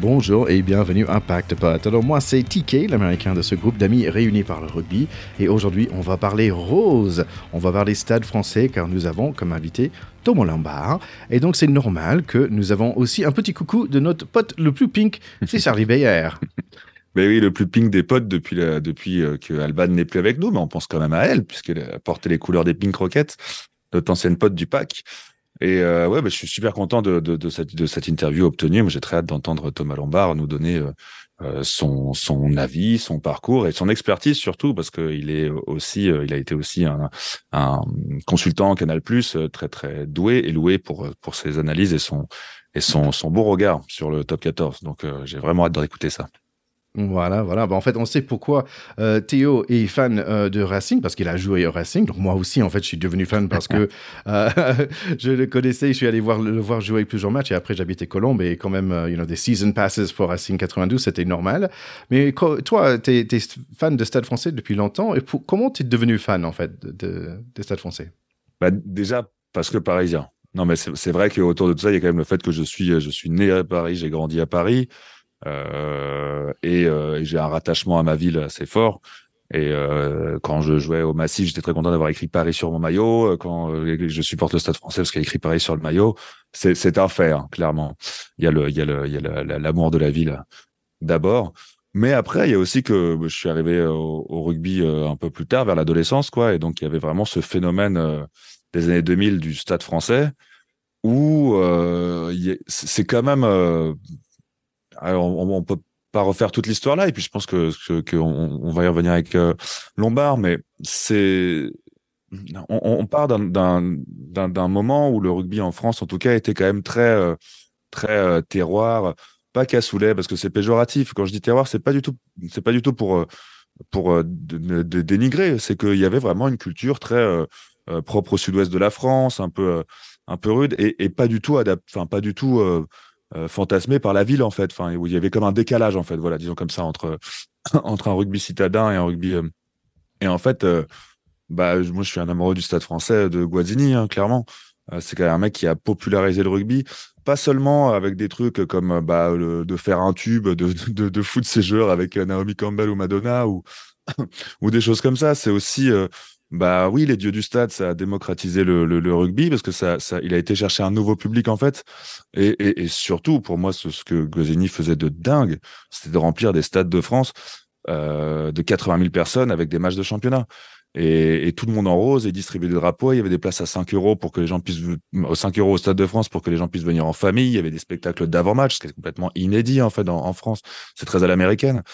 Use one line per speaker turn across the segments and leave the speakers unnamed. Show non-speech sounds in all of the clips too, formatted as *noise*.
Bonjour et bienvenue à Impact Pot. Alors moi c'est TK, l'américain de ce groupe d'amis réunis par le rugby et aujourd'hui on va parler rose. On va parler stade français car nous avons comme invité Thomas Lombard et donc c'est normal que nous avons aussi un petit coucou de notre pote le plus pink, c'est Charlie Bayer.
Mais *laughs* oui, le plus pink des potes depuis, depuis euh, que Alban n'est plus avec nous, mais on pense quand même à elle, puisqu'elle a porté les couleurs des Pink Rockets, notre ancienne pote du pack. Et euh, ouais, bah, je suis super content de, de, de, cette, de cette interview obtenue. J'ai très hâte d'entendre Thomas Lombard nous donner euh, euh, son, son avis, son parcours et son expertise surtout, parce qu'il est aussi, euh, il a été aussi un, un consultant Canal Plus très très doué et loué pour pour ses analyses et son et son son beau regard sur le top 14. Donc j'ai vraiment hâte d'écouter ça.
Voilà, voilà. Bah, en fait, on sait pourquoi euh, Théo est fan euh, de Racing, parce qu'il a joué au Racing. Donc moi aussi, en fait, je suis devenu fan parce que *laughs* euh, *laughs* je le connaissais. Je suis allé voir, le voir jouer plusieurs matchs et après, j'habitais Colombe et quand même, you know, des season passes pour Racing 92, c'était normal. Mais toi, tu es, fan de Stade français depuis longtemps. Et comment tu es devenu fan, en fait, de, de Stade français?
Bah, Déjà, parce que parisien. Non, mais c'est vrai qu'autour de tout ça, il y a quand même le fait que je suis, je suis né à Paris, j'ai grandi à Paris. Euh, et, euh, et j'ai un rattachement à ma ville assez fort. Et euh, quand je jouais au Massif, j'étais très content d'avoir écrit Paris sur mon maillot. Quand je supporte le Stade Français parce qu'il a écrit Paris sur le maillot, c'est un fait, hein, clairement. Il y a le, il y a le, il y a l'amour de la ville d'abord. Mais après, il y a aussi que je suis arrivé au, au rugby un peu plus tard, vers l'adolescence, quoi. Et donc, il y avait vraiment ce phénomène des années 2000 du Stade Français où euh, c'est quand même alors, on, on, peut pas refaire toute l'histoire là, et puis je pense que qu'on on va y revenir avec euh, Lombard, mais c'est on, part d'un moment où le rugby en France, en tout cas, était quand même très euh, très euh, terroir, pas cassoulet parce que c'est péjoratif. Quand je dis terroir, c'est pas du tout c'est pas du tout pour pour dénigrer, c'est qu'il y avait vraiment une culture très propre au sud-ouest de la France, un peu un peu rude et, et pas du tout adapté, enfin pas du tout euh, fantasmé par la ville en fait, enfin où il y avait comme un décalage en fait, voilà, disons comme ça entre *laughs* entre un rugby citadin et un rugby euh, et en fait, euh, bah moi je suis un amoureux du Stade Français de Guazzini, hein, clairement. c'est quand même un mec qui a popularisé le rugby, pas seulement avec des trucs comme bah, de faire un tube, de, de, de foot ses joueurs avec Naomi Campbell ou Madonna ou, *coughs* ou des choses comme ça. C'est aussi bah oui, les dieux du stade, ça a démocratisé le, le, le rugby parce que ça, ça, il a été chercher un nouveau public en fait. Et, et, et surtout, pour moi, ce, ce que Goseni faisait de dingue, c'était de remplir des stades de France euh, de 80 000 personnes avec des matchs de championnat. Et, et, tout le monde en rose et distribuer des drapeaux. Il y avait des places à 5 euros pour que les gens puissent, 5 euros au Stade de France pour que les gens puissent venir en famille. Il y avait des spectacles d'avant-match, ce qui est complètement inédit en fait en France. C'est très à l'américaine.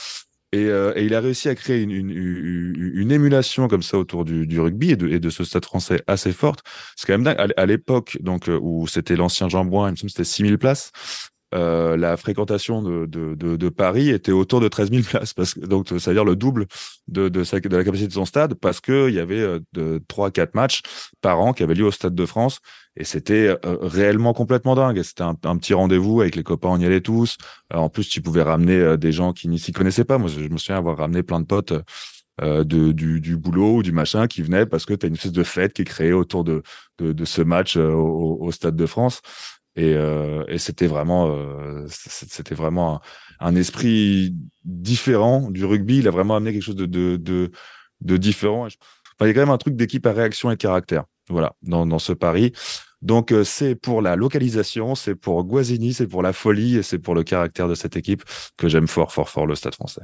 Et, euh, et, il a réussi à créer une, émulation comme ça autour du, rugby et de, ce stade français assez forte. C'est quand même dingue. À, l'époque, donc euh, où c'était l'ancien Jean Boin, il me semble que c'était 6000 places. Euh, la fréquentation de, Paris était autour de 13 000 *laughs* places, donc ça veut dire le double de, la capacité de son stade, parce que il y avait de, 3-4 matchs par an qui avaient lieu au Stade de France, et c'était euh, réellement complètement dingue. C'était un, petit rendez-vous avec les copains, on y allait tous. en plus, tu pouvais ramener des gens qui n'y s'y connaissaient pas. Moi, je, me souviens avoir ramené plein de potes. Euh, de, du, du, boulot ou du machin qui venaient parce que tu as une espèce de fête qui est créée autour de, de, de ce match au, au, Stade de France. Et, euh, et c'était vraiment, euh, c'était vraiment un, un, esprit différent du rugby. Il a vraiment amené quelque chose de, de, de, de différent. Il y a quand même un truc d'équipe à réaction et de caractère. Voilà, dans, dans ce pari. Donc euh, c'est pour la localisation, c'est pour Guazzini, c'est pour la folie et c'est pour le caractère de cette équipe que j'aime fort, fort, fort le Stade Français.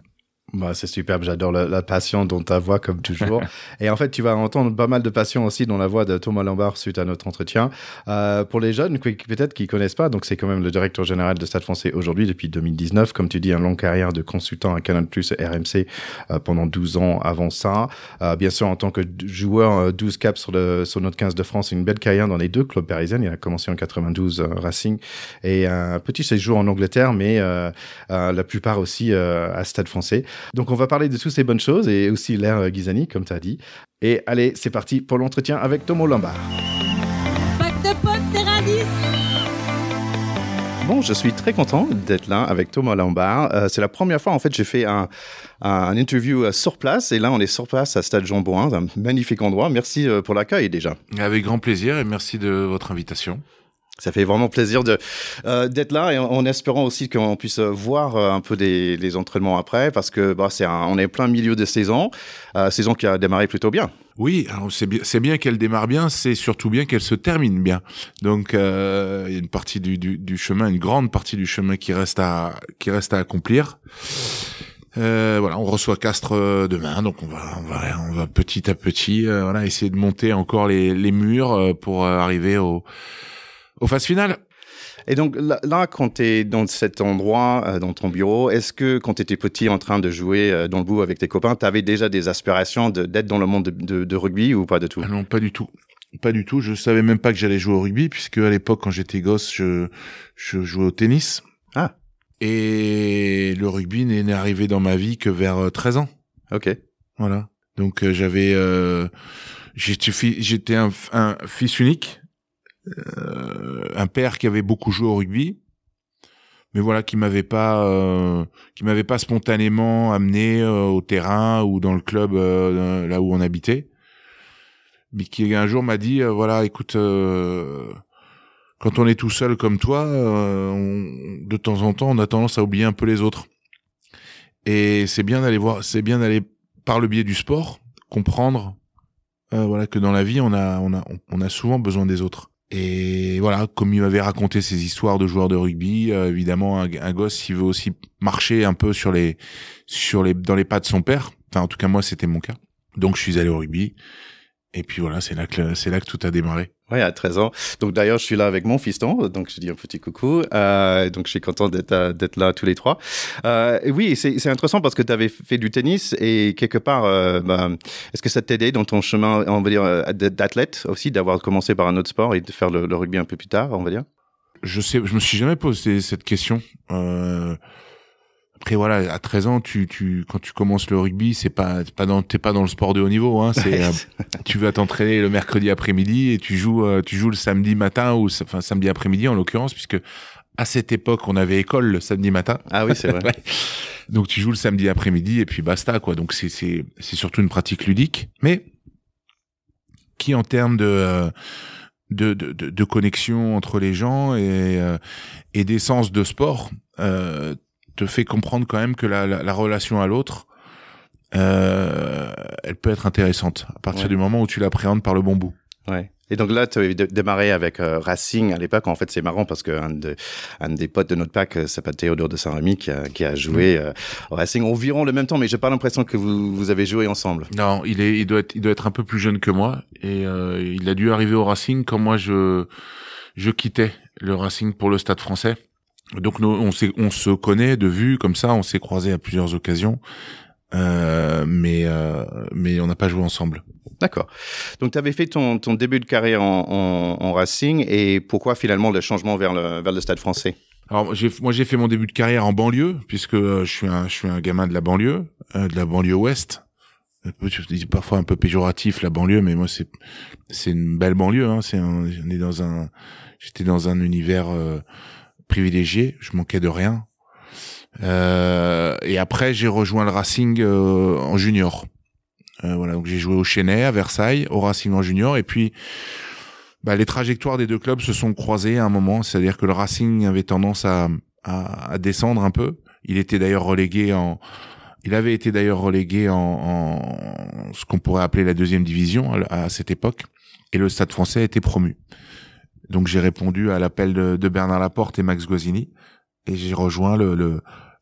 Bah, c'est superbe, j'adore la, la, passion dans ta voix comme toujours. *laughs* et en fait, tu vas entendre pas mal de passion aussi dans la voix de Thomas Lombard suite à notre entretien. Euh, pour les jeunes, peut-être qui connaissent pas, donc c'est quand même le directeur général de Stade Français aujourd'hui depuis 2019. Comme tu dis, une longue carrière de consultant à Canal Plus RMC euh, pendant 12 ans avant ça. Euh, bien sûr, en tant que joueur, 12 euh, caps sur, le, sur notre 15 de France, une belle carrière dans les deux clubs parisiens. Il a commencé en 92 euh, Racing et un petit séjour en Angleterre, mais la plupart aussi à Stade Français. Donc on va parler de toutes ces bonnes choses et aussi l'air euh, Ghisani, comme tu as dit. Et allez, c'est parti pour l'entretien avec Tomo Lombard. Bon, je suis très content d'être là avec Thomas Lombard. Euh, c'est la première fois, en fait, j'ai fait un, un interview euh, sur place. Et là, on est sur place à Stade Jean Bouin, un magnifique endroit. Merci pour l'accueil déjà.
Avec grand plaisir et merci de votre invitation.
Ça fait vraiment plaisir de euh, d'être là et en, espérant aussi qu'on puisse voir euh, un peu des les entraînements après parce que bah, c'est on est plein milieu de saison, euh, saison qui a démarré plutôt bien.
Oui, c'est bien, bien qu'elle démarre bien, c'est surtout bien qu'elle se termine bien. Donc euh, il y a une partie du, du, du, chemin, une grande partie du chemin qui reste à qui reste à accomplir. Euh, voilà, on reçoit Castres euh, demain, donc on va, on va, on va petit à petit, euh, voilà, essayer de monter encore les, les murs pour arriver au, aux phases finales.
Et donc là, quand tu es dans cet endroit, dans ton bureau, est-ce que quand tu étais petit en train de jouer dans le bout avec tes copains, tu avais déjà des aspirations d'être dans le monde de, de, rugby ou pas du tout?
Ah Non, pas du tout. Pas du tout. Je savais même pas que j'allais jouer au rugby, puisque à l'époque, quand j'étais gosse, je, je jouais au tennis.
Ah.
Et le rugby n'est arrivé dans ma vie que vers 13 euh, ans.
Ok.
Voilà. Donc euh, j'avais, euh, j'étais un, un, fils unique, euh, un père qui avait beaucoup joué au rugby, mais voilà qui m'avait pas, euh, qui m'avait pas spontanément amené au terrain ou dans le club là où on habitait, mais qui un jour m'a dit voilà écoute quand on est tout seul comme toi, euh, de temps en temps, on a tendance à oublier un peu les autres. Et c'est bien d'aller voir, c'est bien d'aller par le biais du sport comprendre, euh, voilà, que dans la vie, on a, on a, on a souvent besoin des autres. Et voilà, comme il m'avait raconté ces histoires de joueurs de rugby, euh, évidemment, un, un, gosse, il veut aussi marcher un peu sur les, sur les, dans les pas de son père. Enfin, en tout cas, moi, c'était mon cas. Donc, je suis allé au rugby. Et puis voilà, c'est là que c'est là que tout a démarré.
Oui, à 13 ans. Donc d'ailleurs, je suis là avec mon fiston, donc je dis un petit coucou. Euh, donc je suis content d'être euh, d'être là tous les trois. Euh, et oui, c'est intéressant parce que tu avais fait du tennis et quelque part, euh, bah, est-ce que ça t'a aidé dans ton chemin, on va dire, euh, d'athlète aussi, d'avoir commencé par un autre sport et de faire le, le, rugby un peu plus tard, on va dire?
Je sais, je me suis jamais posé cette question. Euh, après voilà, à 13 ans, tu, tu, quand tu commences le rugby, c'est pas, pas dans, t'es pas dans le sport de haut niveau. Hein, c'est, euh, tu vas t'entraîner le mercredi après-midi et tu joues, euh, tu joues le samedi matin ou enfin samedi après-midi en l'occurrence, puisque à cette époque, on avait école le samedi matin.
Ah oui, c'est vrai. *laughs*
Donc tu joues le samedi après-midi et puis basta quoi. Donc c'est c'est c'est surtout une pratique ludique, mais qui en termes de euh, de, de, de, connexion entre les gens et, et d'essence de sport, euh, te fait comprendre quand même que la, la, la relation à l'autre, euh, elle peut être intéressante à partir du moment où tu l'appréhendes par le bon bout.
Ouais. Et donc là, tu as démarré avec euh, Racing à l'époque. En fait, c'est marrant parce qu'un de, un des potes de notre pack euh, s'appelle Théodore de Saint-Rémy qui a, qui a joué euh, au Racing environ le même temps, mais j'ai pas l'impression que vous, vous avez joué ensemble.
Non, il est, il doit être, il doit être un peu plus jeune que moi et euh, il a dû arriver au Racing quand moi je, je quittais le Racing pour le Stade Français. Donc nous, on, on se connaît de vue comme ça, on s'est croisés à plusieurs occasions, euh, mais euh, mais on n'a pas joué ensemble.
D'accord. Donc tu avais fait ton, ton début de carrière en, en, en, Racing et pourquoi finalement le changement vers le vers le Stade Français?
Alors moi j'ai fait mon début de carrière en banlieue puisque euh, je suis un je suis un gamin de la banlieue, euh, de la banlieue ouest. Parfois un peu péjoratif la banlieue, mais moi c'est c'est une belle banlieue. Hein. C'est on est dans un j'étais dans un univers privilégié, je manquais de rien. Euh, et après, j'ai rejoint le Racing euh, en junior. Euh, voilà, donc j'ai joué au Chenet, à Versailles, au Racing en junior, et puis bah, les trajectoires des deux clubs se sont croisées à un moment. C'est-à-dire que le Racing avait tendance à, à, descendre un peu. Il était d'ailleurs relégué en, il avait été d'ailleurs relégué en, ce qu'on pourrait appeler la deuxième division à cette époque, et le Stade Français a été promu. Donc j'ai répondu à l'appel de, de, Bernard Laporte et Max Guazzini et j'ai rejoint le, le,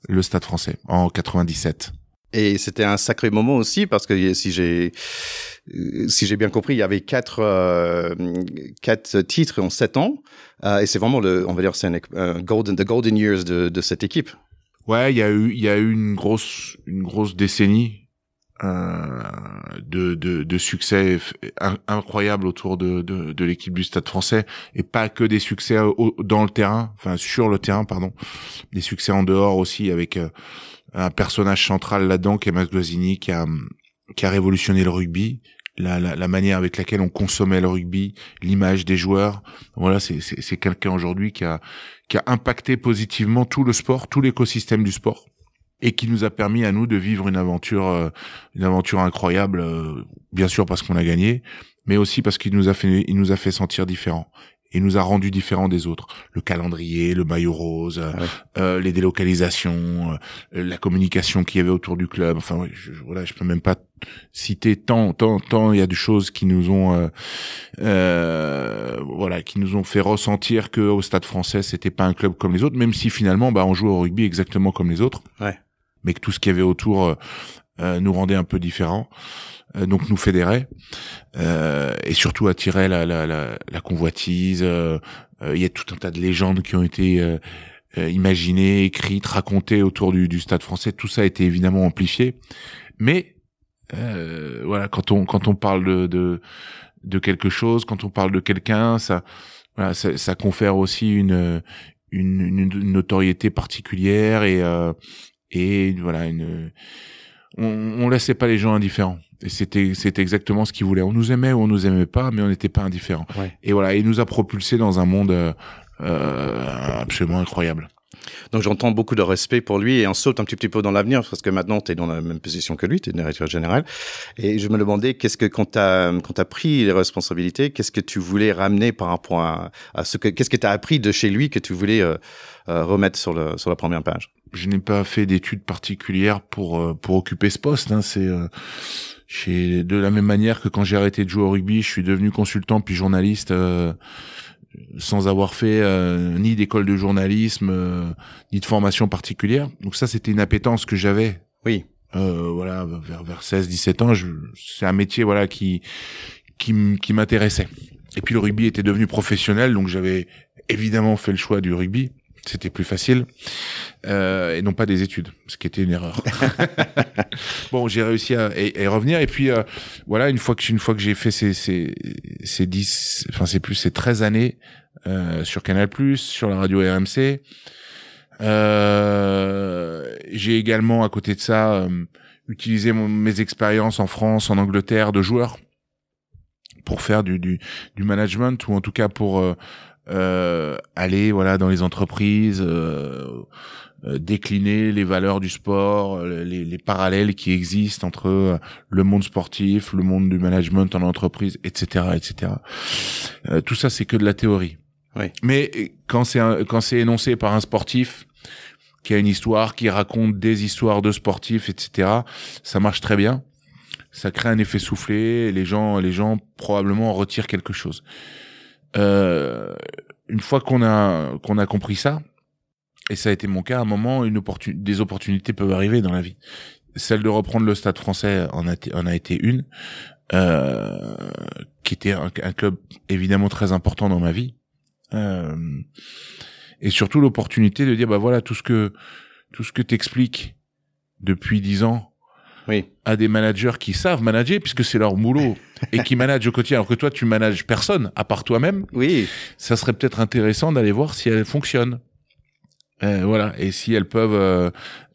le, Stade Français en 97.
Et c'était un sacré moment aussi parce que si j'ai si j'ai bien compris, il y avait quatre euh, quatre titres en sept ans euh, et c'est vraiment le on va dire c'est un golden the golden years de, de cette équipe.
Ouais, il y a eu il y a eu une grosse une grosse décennie euh, de, de, de, succès incroyables autour de, de, de l'équipe du Stade Français et pas que des succès dans le terrain, enfin sur le terrain pardon, des succès en dehors aussi avec euh, un personnage central là-dedans qui est Max Guazzini qui a qui a révolutionné le rugby, la, la, la, manière avec laquelle on consommait le rugby, l'image des joueurs. Voilà, c'est c'est quelqu'un aujourd'hui qui a qui a impacté positivement tout le sport, tout l'écosystème du sport et qui nous a permis à nous de vivre une aventure, euh, une aventure incroyable, euh, bien sûr parce qu'on a gagné, mais aussi parce qu'il nous a fait, il nous a fait sentir différents. et nous a rendu différents des autres. Le calendrier, le maillot rose, euh, les délocalisations, euh, la communication qu'il y avait autour du club. Enfin, je, voilà, je peux même pas citer tant, tant, tant. Il y a des choses qui nous ont, euh, euh, voilà, qui nous ont fait ressentir que au Stade Français, c'était pas un club comme les autres, même si finalement, bah, on jouait au rugby exactement comme les autres.
Ouais.
Mais que tout ce qu'il y avait autour nous rendait un peu différents. Euh, donc nous fédérait euh, et surtout attirait la, la, la, la convoitise. Euh, il y a tout un tas de légendes qui ont été imaginées, écrites, racontées autour du, du, Stade Français. Tout ça a été évidemment amplifié, mais voilà, quand on quand on parle de, de de quelque chose, quand on parle de quelqu'un, ça, voilà, ça, ça, confère aussi une, une, une notoriété particulière et et voilà une on, on laissait pas les gens indifférents. Et c'était c'était exactement ce qu'il voulait. On nous aimait ou on nous aimait pas, mais on n'était pas indifférents. Et voilà, il nous a propulsé dans un monde euh, euh, absolument incroyable.
Donc j'entends beaucoup de respect pour lui et on saute un petit, petit peu dans l'avenir parce que maintenant tu es dans la même position que lui, tu es directeur général. Et je me demandais qu'est-ce que quand tu as, as pris les responsabilités, qu'est-ce que tu voulais ramener par rapport à, à ce que qu'est-ce que tu as appris de chez lui que tu voulais euh, euh, remettre sur, le, sur la première page?
Je n'ai pas fait d'études particulières pour, euh, pour occuper ce poste. Hein. C'est j'ai de la même manière que quand j'ai arrêté de jouer au rugby, je suis devenu consultant puis journaliste euh, sans avoir fait euh, ni d'école de journalisme euh, ni de formation particulière. Donc ça c'était une appétence que j'avais.
Oui.
voilà vers vers 16 17 ans, c'est un métier voilà qui qui m'intéressait. Et puis le rugby était devenu professionnel donc j'avais évidemment fait le choix du rugby c'était plus facile euh, et non pas des études, ce qui était une erreur. *laughs* bon, j'ai réussi à y revenir et puis euh, voilà une fois que une fois que j'ai fait ces ces ces 10 enfin c'est plus ces 13 années euh, sur Canal+, sur la radio RMC. Euh, j'ai également à côté de ça euh, utilisé mes expériences en France, en Angleterre de joueur pour faire du, du, du management ou en tout cas pour euh, aller voilà dans les entreprises, euh, euh, décliner les valeurs du sport, les, les, parallèles qui existent entre le monde sportif, le monde du management en entreprise, etc., etc. tout ça, c'est que de la théorie.
Oui.
Mais quand c'est quand c'est énoncé par un sportif qui a une histoire, qui raconte des histoires de sportifs, etc., ça marche très bien. Ça crée un effet soufflé. Les gens, les gens probablement retirent quelque chose. Euh, une fois qu'on a qu'on a compris ça, et ça a été mon cas, à un moment, une des opportunités peuvent arriver dans la vie. Celle de reprendre le Stade Français en a, en a été une, euh, qui était un, club évidemment très important dans ma vie, euh, et surtout l'opportunité de dire bah voilà tout ce que tout ce que t'expliques depuis dix ans
oui.
à des managers qui savent manager puisque c'est leur boulot *laughs* et qui managent au quotidien alors que toi tu manages personne à part toi-même.
Oui.
Ça serait peut-être intéressant d'aller voir si elles fonctionnent. Euh, voilà et si elles peuvent euh,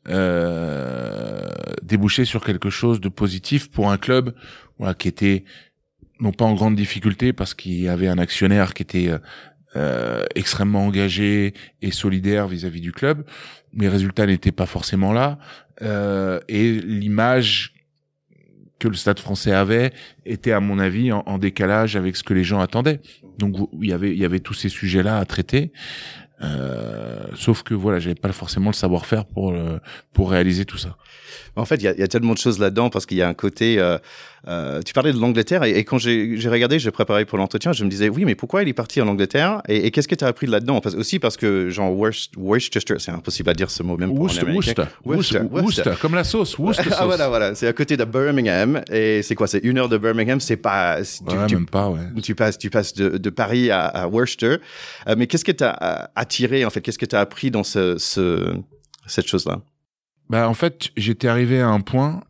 euh, déboucher sur quelque chose de positif pour un club voilà qui était non pas en grande difficulté parce qu'il y avait un actionnaire qui était euh, extrêmement engagé et solidaire vis-à-vis du club. Les résultats n'étaient pas forcément là. Euh, et l'image que le Stade français avait était, à mon avis, en, décalage avec ce que les gens attendaient. Donc, il y avait, y avait tous ces sujets-là à traiter. Euh, sauf que voilà, j'avais pas forcément le savoir-faire pour pour réaliser tout ça.
En fait, il y a, y a, tellement de choses là-dedans parce qu'il y a un côté. Euh, euh, tu parlais de l'Angleterre et, quand j'ai regardé, j'ai préparé pour l'entretien, je me disais oui, mais pourquoi il est parti en Angleterre et, et qu'est-ce que tu as appris là-dedans? Parce, Aussi parce que genre Worcester, c'est impossible à dire ce mot même pour
Worcester, Worcester, Worcester, Worcester, comme la sauce, *laughs* Worcester
ah voilà, voilà, c'est à côté de Birmingham et c'est quoi? C'est une heure de Birmingham, c'est pas.
Tu, ouais, même pas, ouais.
Tu passes, tu passes de, de Paris à, à Worcester, euh, mais qu'est-ce que tu as attiré en fait? Qu'est-ce que tu as appris dans ce, ce cette chose-là?
Bah, en fait, j'étais arrivé à un point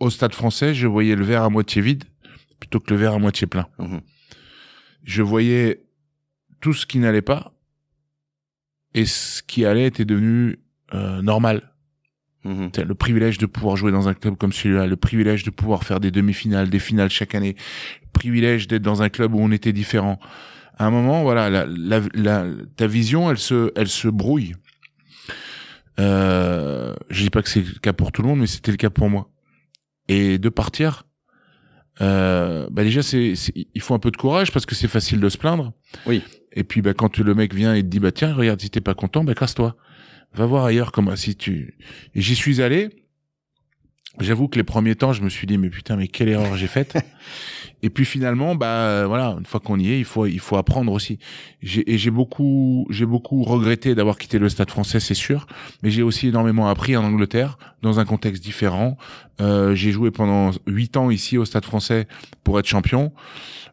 au stade français, je voyais le verre à moitié vide plutôt que le verre à moitié plein.
Mhm.
Je voyais tout ce qui n'allait pas et ce qui allait était devenu euh, normal.
Mhm.
Le privilège de pouvoir jouer dans un club comme celui-là, le privilège de pouvoir faire des demi-finales, des finales chaque année, le privilège d'être dans un club où on était différent. À un moment, voilà, la, la, la, ta vision, elle se, elle se brouille. Euh, je dis pas que c'est le cas pour tout le monde, mais c'était le cas pour moi. Et de partir, euh, bah déjà c'est il faut un peu de courage parce que c'est facile de se plaindre.
Oui.
Et puis bah quand le mec vient et te dit bah tiens regarde si t'es pas content bah casse-toi. Va voir ailleurs comment si tu et j'y suis allé. J'avoue que les premiers temps je me suis dit mais putain mais quelle erreur j'ai faite. *laughs* et puis finalement bah voilà une fois qu'on y est il faut il faut apprendre aussi. J'ai et j'ai beaucoup j'ai beaucoup regretté d'avoir quitté le Stade Français c'est sûr, mais j'ai aussi énormément appris en Angleterre dans un contexte différent. Euh, j'ai joué pendant huit ans ici au Stade Français pour être champion.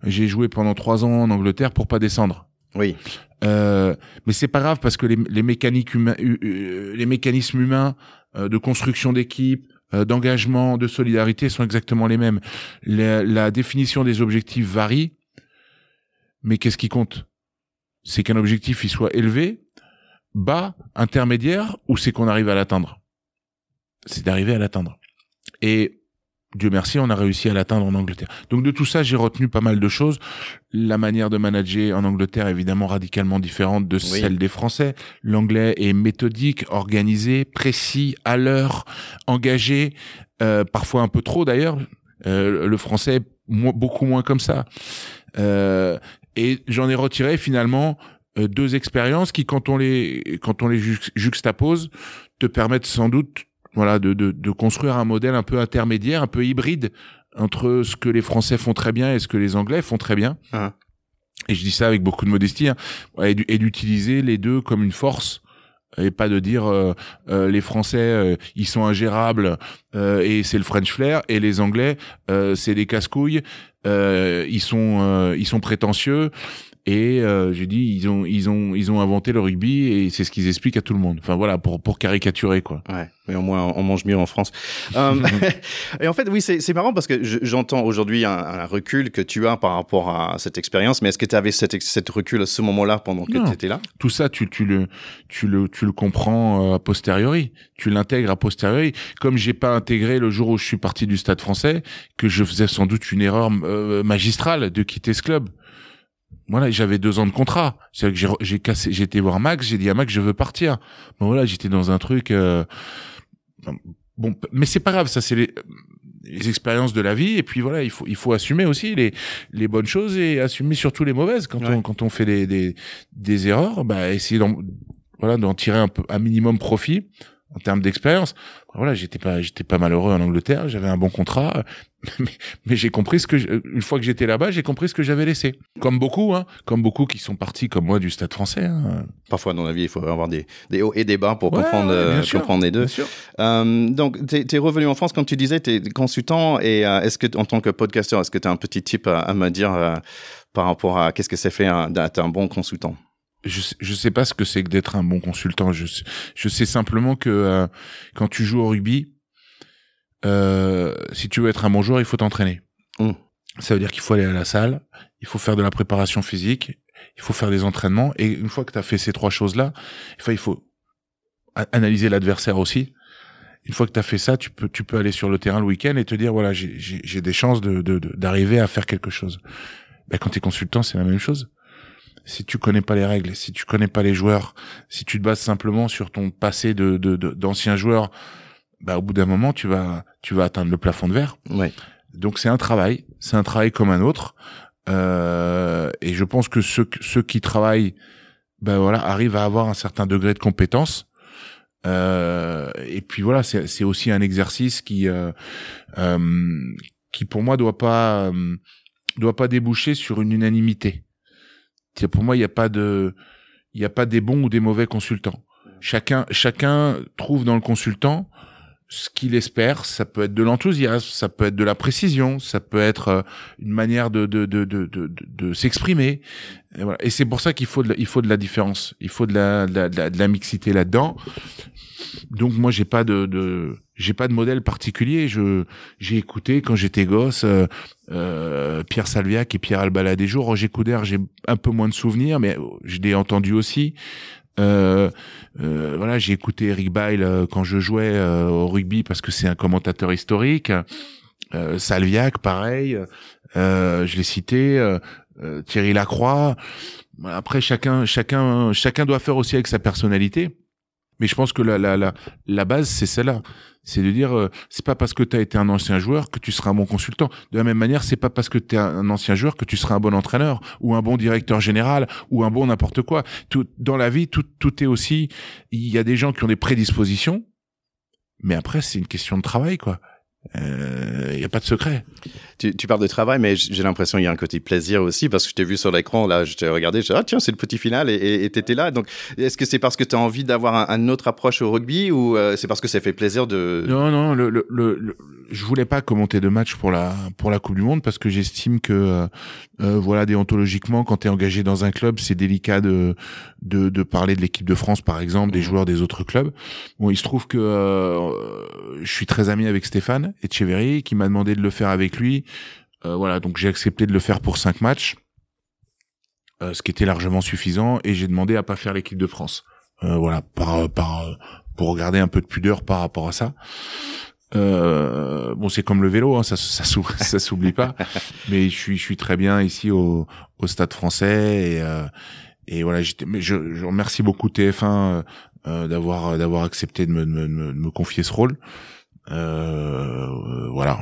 J'ai joué pendant trois ans en Angleterre pour pas descendre.
Oui.
Euh, mais c'est pas grave parce que les, les mécaniques humains, les mécanismes humains euh, de construction d'équipe, euh, d'engagement, de solidarité sont exactement les mêmes. La, la définition des objectifs varie, mais qu'est-ce qui compte? C'est qu'un objectif il soit élevé, bas, intermédiaire, ou c'est qu'on arrive à l'atteindre? C'est d'arriver à l'atteindre. Et Dieu merci, on a réussi à l'atteindre en Angleterre. Donc de tout ça, j'ai retenu pas mal de choses. La manière de manager en Angleterre, évidemment, radicalement différente de
Oui.
celle des Français. L'anglais est méthodique, organisé, précis, à l'heure, engagé, euh, parfois un peu trop d'ailleurs. Euh, le français, mo- beaucoup moins comme ça. Euh, et j'en ai retiré finalement euh, deux expériences qui, quand on les, quand on les jux- juxtapose, te permettent sans doute voilà, de, de, de construire un modèle un peu intermédiaire, un peu hybride entre ce que les Français font très bien et ce que les Anglais font très bien.
Ah.
Et je dis ça avec beaucoup de modestie, hein, et d'u- et d'utiliser les deux comme une force et pas de dire euh, euh, les Français euh, ils sont ingérables euh, et c'est le French flair et les Anglais euh, c'est des casse-couilles euh, ils sont euh, ils sont prétentieux et euh, j'ai dit ils ont ils ont ils ont inventé le rugby et c'est ce qu'ils expliquent à tout le monde. Enfin voilà pour pour caricaturer quoi.
Ouais, mais au moins on mange mieux en France. *laughs* Euh, *laughs* et en fait, oui, c'est c'est marrant parce que je- j'entends aujourd'hui un, un recul que tu as par rapport à cette expérience, mais est-ce que tu avais cette, cette recul à ce moment-là pendant que tu étais là?
Tout ça tu tu le tu le tu le comprends euh, a posteriori. Tu l'intègres a posteriori. Comme j'ai pas intégré le jour où je suis parti du Stade Français que je faisais sans doute une erreur euh, magistrale de quitter ce club voilà j'avais deux ans de contrat. C'est que j'ai cassé été voir Max j'ai dit à Max je veux partir. Bon voilà j'étais dans un truc euh, bon mais c'est pas grave ça c'est les les expériences de la vie et puis voilà il faut il faut assumer aussi les les bonnes choses et assumer surtout les mauvaises. Quand
Ouais.
on quand on fait des des, des erreurs bah essayer d'en voilà d'en tirer un peu un minimum profit en termes d'expérience. Voilà j'étais pas j'étais pas malheureux en Angleterre j'avais un bon contrat *laughs* mais, mais j'ai compris ce que je- une fois que j'étais là-bas j'ai compris ce que j'avais laissé comme beaucoup hein comme beaucoup qui sont partis comme moi du Stade Français hein.
Parfois dans la vie, il faut avoir des, des hauts et des bas pour
Ouais,
comprendre, euh,
sûr.
comprendre les deux.
Bien sûr.
Euh, donc, tu es, revenu en France, comme tu disais, tu es consultant. Et euh, est-ce que, en tant que podcasteur, est-ce que tu as un petit tip à, à me dire euh, par rapport à qu'est-ce que ça fait d'être un bon consultant?
Je sais, je sais pas ce que c'est que d'être un bon consultant. Je sais, je sais simplement que quand tu joues au rugby, euh, si tu veux être un bon joueur, il faut t'entraîner.
Mm.
Ça veut dire qu'il faut aller à la salle, il faut faire de la préparation physique, il faut faire des entraînements. Et une fois que tu as fait ces trois choses-là, il faut analyser l'adversaire aussi. Une fois que tu as fait ça, tu peux, tu peux aller sur le terrain le week-end et te dire, voilà, j'ai- des chances de de- de- d'arriver à faire quelque chose. Ben, quand tu es consultant, c'est la même chose si tu connais pas les règles, si tu connais pas les joueurs, si tu te bases simplement sur ton passé de de- de- d'ancien joueur, bah au bout d'un moment tu vas tu vas atteindre le plafond de verre.
Ouais.
Donc c'est un travail, c'est un travail comme un autre. Euh, et je pense que ceux ceux qui travaillent, ben voilà, arrivent à avoir un certain degré de compétence. Euh, et puis voilà, c'est c'est aussi un exercice qui euh, euh, qui pour moi doit pas euh, doit pas déboucher sur une unanimité. Pour moi, il n'y a pas de, il y a pas des bons ou des mauvais consultants. Chacun, chacun trouve dans le consultant ce qu'il espère. Ça peut être de l'enthousiasme, ça peut être de la précision, ça peut être euh, une manière de de de de de, s'exprimer. Et, voilà. Et c'est pour ça qu'il faut de la, il faut de la différence, il faut de la de la, de la, mixité là-dedans. Donc moi, j'ai pas de, de j'ai pas de modèle particulier. Je j'ai écouté quand j'étais gosse. euh, euh, Pierre Salviac et Pierre Albaladéjo. Roger Coudert, j'ai un peu moins de souvenirs, mais je l'ai entendu aussi. Euh, euh, voilà, j'ai écouté Eric Bail euh, quand je jouais au rugby parce que c'est un commentateur historique. Salviac, pareil. Je l'ai cité. Thierry Lacroix. Après, chacun, chacun, chacun doit faire aussi avec sa personnalité. Mais je pense que la, la, la, la base, c'est celle-là. C'est de dire, euh, c'est pas parce que tu as été un ancien joueur que tu seras un bon consultant. De la même manière, c'est pas parce que tu es un ancien joueur que tu seras un bon entraîneur ou un bon directeur général ou un bon n'importe quoi. Tout, dans la vie, tout, tout est aussi. Il y a des gens qui ont des prédispositions, mais après, c'est une question de travail, quoi. Il euh, n'y a pas de secret.
Tu, tu parles de travail, mais j'ai l'impression qu'il y a un côté plaisir aussi parce que je t'ai vu sur l'écran, là, je t'ai regardé, je dis, ah tiens, c'est le petit final et tu étais là. Donc, est-ce que c'est parce que tu as envie d'avoir un, autre approche au rugby ou euh, c'est parce que ça fait plaisir de.
Non, non, le, le, le, je voulais pas commenter de match pour la, pour la Coupe du Monde parce que j'estime que, euh, euh voilà, déontologiquement, quand tu es engagé dans un club, c'est délicat de, de, de, parler de l'équipe de France, par exemple, des mmh. joueurs des autres clubs. Bon, il se trouve que je suis très ami avec Stéphane Etcheverry qui m'a demandé de le faire avec lui. Euh, voilà, donc j'ai accepté de le faire pour cinq matchs, euh, ce qui était largement suffisant, et j'ai demandé à pas faire l'équipe de France. Euh, voilà, par, par, pour regarder un peu de pudeur par rapport à ça. Bon, c'est comme le vélo, hein, ça, ça, *laughs* ça s'oublie pas. mais je suis, je suis très bien ici au, au Stade Français et, et voilà. Mais je, je remercie beaucoup TF1 d'avoir d'avoir accepté de me, de me, de me confier ce rôle. Euh, voilà,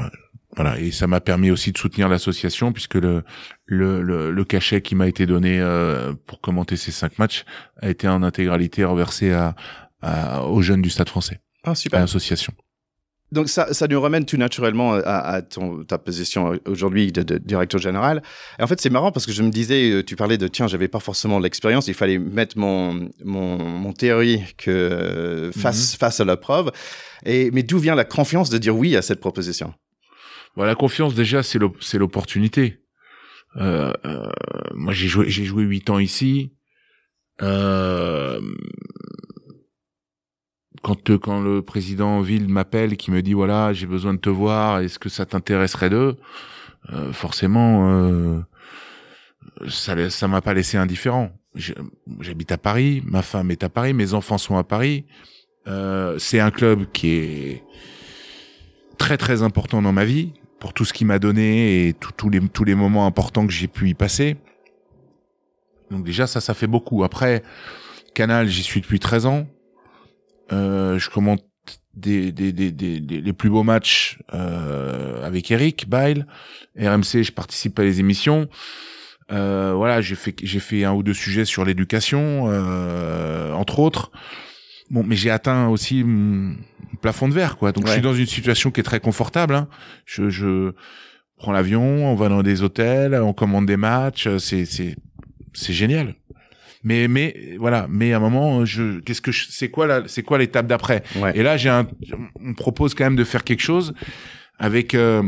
voilà. Et ça m'a permis aussi de soutenir l'association puisque le, le, le, cachet qui m'a été donné euh, pour commenter ces cinq matchs a été en intégralité reversé à, aux jeunes du Stade Français,
ah, super.
à l'association.
Donc ça, ça nous ramène tout naturellement à, à ton, ta position aujourd'hui de, de, directeur général. Et en fait, c'est marrant parce que je me disais, euh, tu parlais de tiens, j'avais pas forcément l'expérience, il fallait mettre mon mon, mon théorie que face mhm. face à la preuve. Et mais d'où vient la confiance de dire oui à cette proposition?
Voilà, la confiance déjà, c'est l'opportunité. Euh, euh, moi, j'ai joué j'ai joué huit ans ici. Euh, quand quand le président Ville m'appelle qui me dit voilà j'ai besoin de te voir est-ce que ça t'intéresserait d'eux? Euh, forcément euh, ça ça m'a pas laissé indifférent. J'habite à Paris ma femme est à Paris mes enfants sont à Paris. Euh, c'est un club qui est très très important dans ma vie pour tout ce qu'il m'a donné et tous les tous les moments importants que j'ai pu y passer. Donc déjà ça ça fait beaucoup. Après Canal j'y suis depuis 13 ans je commente des, des, des, des, les plus beaux matchs euh, avec Eric Bail. RMC, je participe à les émissions. Euh, voilà, j'ai fait j'ai fait un ou deux sujets sur l'éducation, euh, entre autres. Bon, mais j'ai atteint aussi mon plafond de verre, quoi. Donc je suis dans une situation qui est très confortable. Hein. Je, je prends l'avion, on va dans des hôtels, on commande des matchs. C'est c'est c'est génial. Mais mais voilà, mais à un moment, je qu'est-ce que c'est quoi là c'est quoi l'étape d'après? Et là, j'ai un, on propose quand même de faire quelque chose avec euh,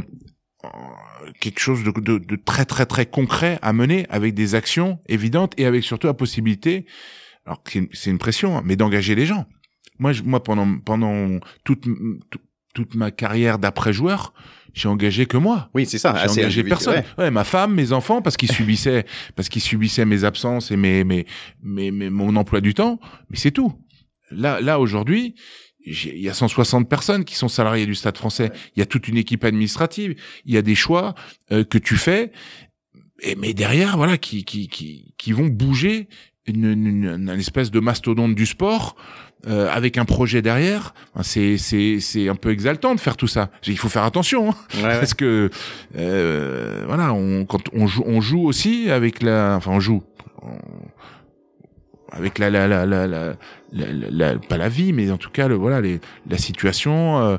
quelque chose de, de, de, très très très concret à mener, avec des actions évidentes et avec surtout la possibilité, alors c'est une pression, hein, mais d'engager les gens. Moi, je, moi pendant pendant toute toute ma carrière d'après joueur, j'ai engagé que moi.
Oui, c'est ça.
J'ai engagé personne. Ouais. ma femme, mes enfants, parce qu'ils *laughs* subissaient, parce qu'ils subissaient mes absences et mes, mes, mes, mon emploi du temps. Mais c'est tout. Là, là aujourd'hui, il y a 160 personnes qui sont salariées du Stade Français. Il y a toute une équipe administrative. Il y a des choix euh, que tu fais, et mais derrière, voilà, qui qui qui, qui vont bouger une, une, une, espèce de mastodonte du sport euh, avec un projet derrière, c'est c'est c'est un peu exaltant de faire tout ça. Il faut faire attention hein, parce que euh, voilà, on quand on joue on joue aussi avec la enfin on joue avec la la la la, la, la, pas la vie mais en tout cas le voilà les, la situation euh,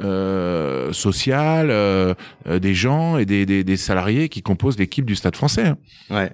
euh, social euh, euh, des gens et des, des, des, salariés qui composent l'équipe du Stade Français.
Ouais.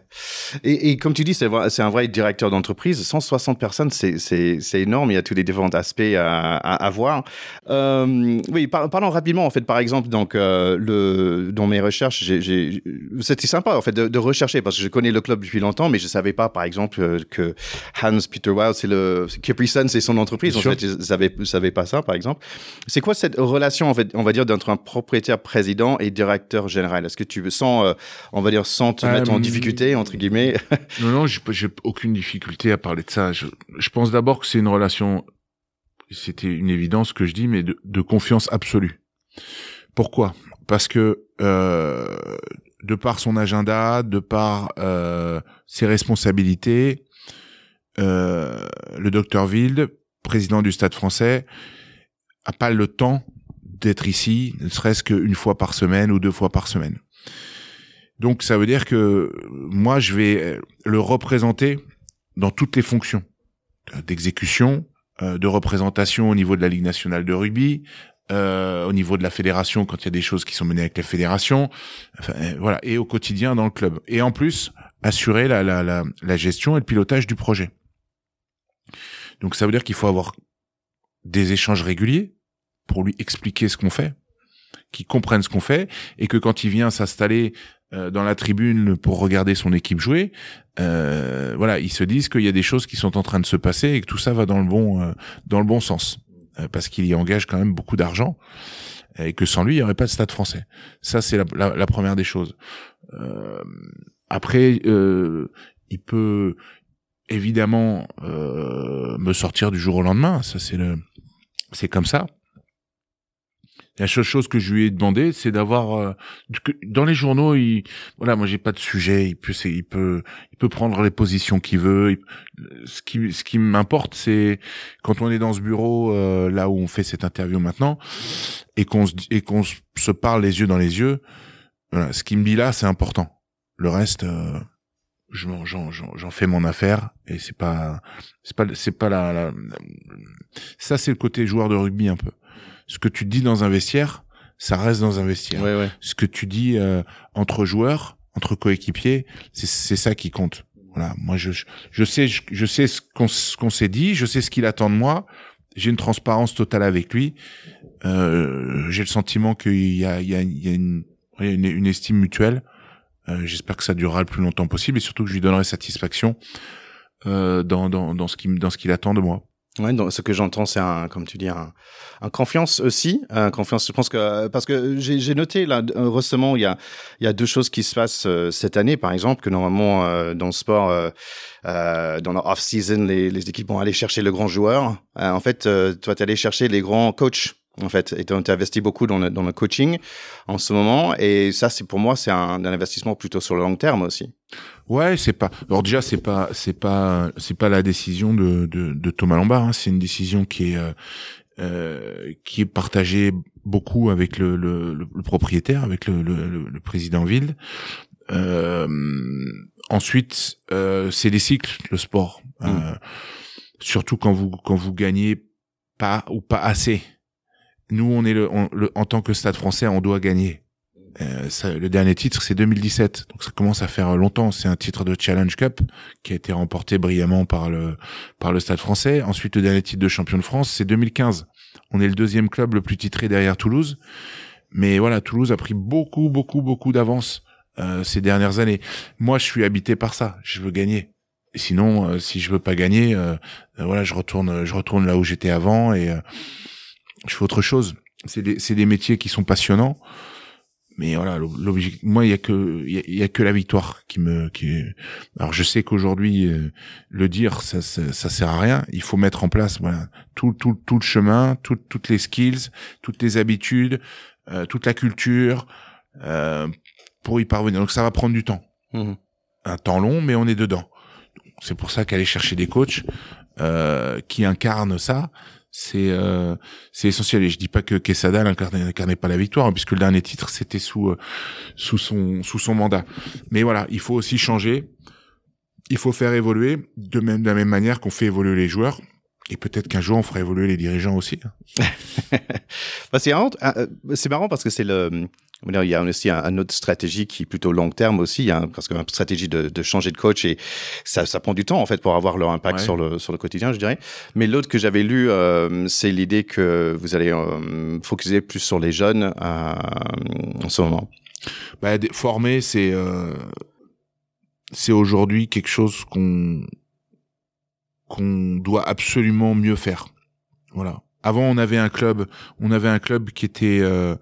Et, et, comme tu dis, c'est c'est un vrai directeur d'entreprise. 160 personnes, c'est c'est énorme. Il y a tous les différents aspects à, à, à voir. Euh, oui, parlons rapidement en fait. Par exemple, donc le dans mes recherches, j'ai c'était sympa en fait de, de, rechercher parce que je connais le club depuis longtemps, mais je savais pas par exemple que Hans Peter Wild, c'est le Capri Sun, c'est son entreprise. En fait, je savais je savais pas ça par exemple. C'est quoi cette relation, on va dire, entre un propriétaire président et directeur général Est-ce que tu veux, sans, euh, on va dire, sans te mettre en euh, difficulté, entre guillemets *laughs*
Non, non, j'ai aucune difficulté à parler de ça. Je, pense d'abord que c'est une relation, c'était une évidence que je dis, mais de, confiance absolue. Pourquoi? Parce que euh, de par son agenda, de par ses responsabilités, le docteur Wild président du Stade français a pas le temps d'être ici, ne serait-ce qu'une fois par semaine ou deux fois par semaine. Donc ça veut dire que moi, je vais le représenter dans toutes les fonctions d'exécution, euh, de représentation au niveau de la Ligue nationale de rugby, euh, au niveau de la fédération quand il y a des choses qui sont menées avec la fédération, enfin, euh, voilà, et au quotidien dans le club. Et en plus, assurer la, la, la, la gestion et le pilotage du projet. Donc ça veut dire qu'il faut avoir des échanges réguliers pour lui expliquer ce qu'on fait, qu'il comprenne ce qu'on fait, et que quand il vient s'installer euh, dans la tribune pour regarder son équipe jouer, euh, voilà, ils se disent qu'il y a des choses qui sont en train de se passer et que tout ça va dans le bon euh, dans le bon sens, euh, parce qu'il y engage quand même beaucoup d'argent et que sans lui il n'y aurait pas de stade français. Ça c'est la, la, la, première des choses. après, il peut évidemment me sortir du jour au lendemain, ça c'est le c'est comme ça. La seule chose que je lui ai demandé, c'est d'avoir euh, dans les journaux, il, voilà, moi j'ai pas de sujet, il peut, il peut, il peut prendre les positions qu'il veut. ce qui, ce qui m'importe, c'est quand on est dans ce bureau euh, là où on fait cette interview maintenant et qu'on se, et qu'on se parle les yeux dans les yeux. Voilà, ce qu'il me dit là, c'est important. Le reste, euh, j'en, j'en, j'en fais mon affaire et c'est pas, c'est pas, c'est pas la, la ça c'est le côté joueur de rugby un peu ce que tu dis dans un vestiaire, ça reste dans un vestiaire.
Ouais, ouais.
Ce que tu dis euh, entre joueurs, entre coéquipiers, c'est ça qui compte. Voilà, moi je je sais je, sais ce qu'on qu'on s'est dit, je sais ce qu'il attend de moi. J'ai une transparence totale avec lui. Euh, J'ai le sentiment qu'il y a il y a, il y a une, une, une estime mutuelle. Euh, J'espère que ça durera le plus longtemps possible et surtout que je lui donnerai satisfaction euh, dans dans dans ce qui dans ce qu'il attend de moi.
Ouais, donc ce que j'entends, c'est un, comme tu dis, un, un confiance aussi, un confiance. Je pense que parce que j'ai noté là récemment, il y a, il y a deux choses qui se passent euh, cette année, par exemple, que normalement euh, dans le sport, euh, euh dans la off season, les, les équipes vont aller chercher le grand joueur. en fait, toi, tu allé chercher les grands coachs en fait. Et tu as investi beaucoup dans le, dans le coaching en ce moment. Et ça, c'est pour moi, c'est un, un, investissement plutôt sur le long terme aussi.
Ouais, c'est pas. Alors déjà, c'est pas, c'est pas, c'est pas la décision de, de, de Thomas Lombard. Hein. C'est une décision qui est, euh, euh, qui est partagée beaucoup avec le, le, le propriétaire, avec le, le, président Ville. Euh, ensuite, euh, c'est des cycles, le sport. Mm. Euh, surtout quand vous quand vous gagnez pas ou pas assez nous, on est le, le, en tant que Stade Français, on doit gagner. Euh, ça, le dernier titre, c'est 2017, donc ça commence à faire longtemps. C'est un titre de Challenge Cup qui a été remporté brillamment par le par le Stade Français. Ensuite, le dernier titre de champion de France, c'est 2015. On est le deuxième club le plus titré derrière Toulouse, mais voilà, Toulouse a pris beaucoup, beaucoup, beaucoup d'avance euh, ces dernières années. Moi, je suis habité par ça. Je veux gagner. sinon, euh, si je veux pas gagner, euh, voilà, je retourne, je retourne là où j'étais avant et euh, je fais autre chose. C'est des, c'est des métiers qui sont passionnants. Mais voilà, l'objectif, moi, il y a que, il y, a que la victoire qui me, qui. Alors, je sais qu'aujourd'hui, euh, le dire, ça, ça, ça, sert à rien. Il faut mettre en place, voilà, tout, tout, tout le chemin, tout, toutes les skills, toutes les habitudes, euh, toute la culture, euh, pour y parvenir. Donc, ça va prendre du temps,
mmh.
un temps long, mais on est dedans. C'est pour ça qu'aller chercher des coachs euh, qui incarnent ça, c'est euh, c'est essentiel. Et je dis pas que Quesada n'incarnait pas la victoire hein, puisque le dernier titre c'était sous euh, sous son sous son mandat. Mais voilà il faut aussi changer. Il faut faire évoluer de même de la même manière qu'on fait évoluer les joueurs et peut-être qu'un jour on fera évoluer les dirigeants aussi
hein. *laughs* c'est marrant, euh, c'est marrant parce que c'est le il y a aussi une autre stratégie qui est plutôt long terme aussi, hein, parce qu'une stratégie de, de, changer de coach et ça, ça prend du temps en fait pour avoir leur impact ouais. sur le sur le quotidien, je dirais. Mais l'autre que j'avais lu, euh, c'est l'idée que vous allez euh, focuser plus sur les jeunes euh, en ce moment.
Bah, former, c'est euh, c'est aujourd'hui quelque chose qu'on qu'on doit absolument mieux faire. Voilà. Avant, on avait un club, on avait un club qui était euh,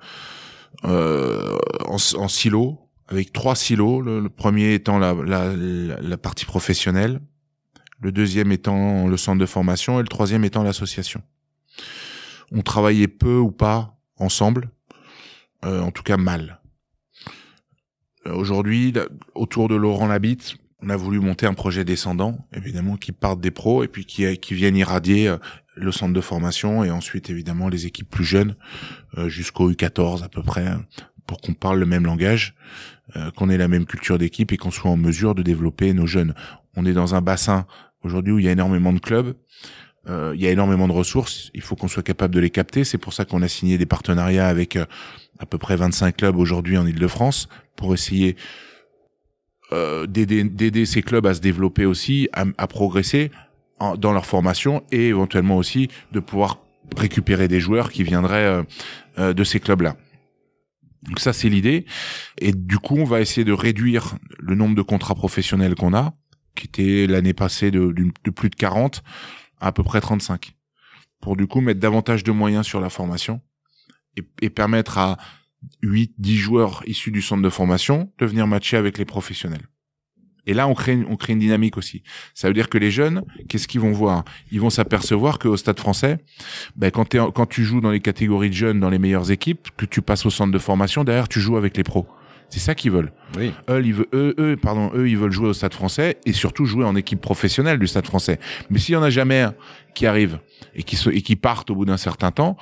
euh, en, en silo, avec trois silos. Le, le premier étant la, la, la, partie professionnelle, le deuxième étant le centre de formation et le troisième étant l'association. On travaillait peu ou pas ensemble, euh, en tout cas mal. Euh, Aujourd'hui, autour de Laurent Labitte, On a voulu monter un projet descendant, évidemment, qui partent des pros et puis qui, qui viennent irradier le centre de formation et ensuite évidemment les équipes plus jeunes jusqu'au U14 à peu près pour qu'on parle le même langage, qu'on ait la même culture d'équipe et qu'on soit en mesure de développer nos jeunes. On est dans un bassin aujourd'hui où il y a énormément de clubs euh, il y a énormément de ressources, il faut qu'on soit capable de les capter. C'est pour ça qu'on a signé des partenariats avec euh, à peu près 25 clubs aujourd'hui en Ile-de-France pour essayer euh, d'aider ces clubs à se développer aussi, à, progresser dans leur formation et éventuellement aussi de pouvoir récupérer des joueurs qui viendraient de ces clubs-là. Donc ça c'est l'idée. Et du coup on va essayer de réduire le nombre de contrats professionnels qu'on a, qui était l'année passée de, de, plus de 40 à peu près 35 pour du coup mettre davantage de moyens sur la formation et, permettre à 8 10 joueurs issus du centre de formation de venir matcher avec les professionnels. Et là, on crée, une, on crée une dynamique aussi. Ça veut dire que les jeunes, qu'est-ce qu'ils vont voir? Ils vont s'apercevoir qu'au Stade Français, ben, quand, quand tu joues dans les catégories de jeunes, dans les meilleures équipes, que tu passes au centre de formation, derrière, tu joues avec les pros. C'est ça qu'ils veulent.
Oui.
Eux, ils veulent, eux, eux, pardon, eux, ils veulent jouer au Stade Français et surtout jouer en équipe professionnelle du Stade Français. Mais s'il y en a jamais un qui arrive et qui et qui partent au bout d'un certain temps,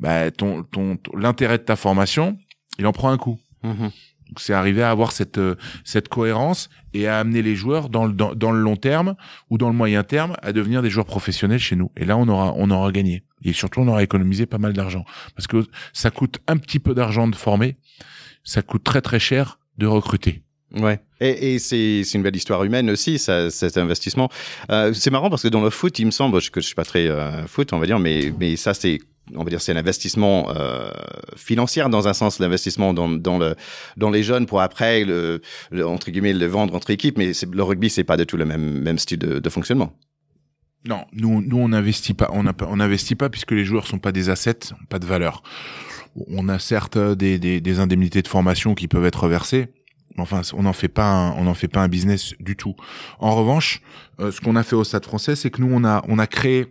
bah, ton, ton, l'intérêt de ta formation, il en prend un coup. Mm-hmm. C'est arriver à avoir cette cette cohérence et à amener les joueurs dans le dans, dans, le long terme ou dans le moyen terme à devenir des joueurs professionnels chez nous. Et là, on aura on aura gagné. Et surtout, on aura économisé pas mal d'argent parce que ça coûte un petit peu d'argent de former ça coûte très très cher de recruter.
Ouais. Et, et c'est une belle histoire humaine aussi, ça, cet investissement. Euh, c'est marrant parce que dans le foot, il me semble que je suis pas très euh, foot, on va dire, mais mais ça c'est on va dire c'est un investissement euh, financier dans un sens l'investissement dans, dans le dans les jeunes pour après le, entre guillemets le vendre entre équipes mais le rugby c'est pas du tout le même même style de, de fonctionnement
non nous nous on n'investit pas on n'investit pas puisque les joueurs sont pas des assets pas de valeur on a certes des, des, indemnités de formation qui peuvent être versées, enfin, on n'en fait pas, un, on n'en fait pas un business du tout. En revanche, euh, ce qu'on a fait au Stade Français, c'est que nous, on a, on a créé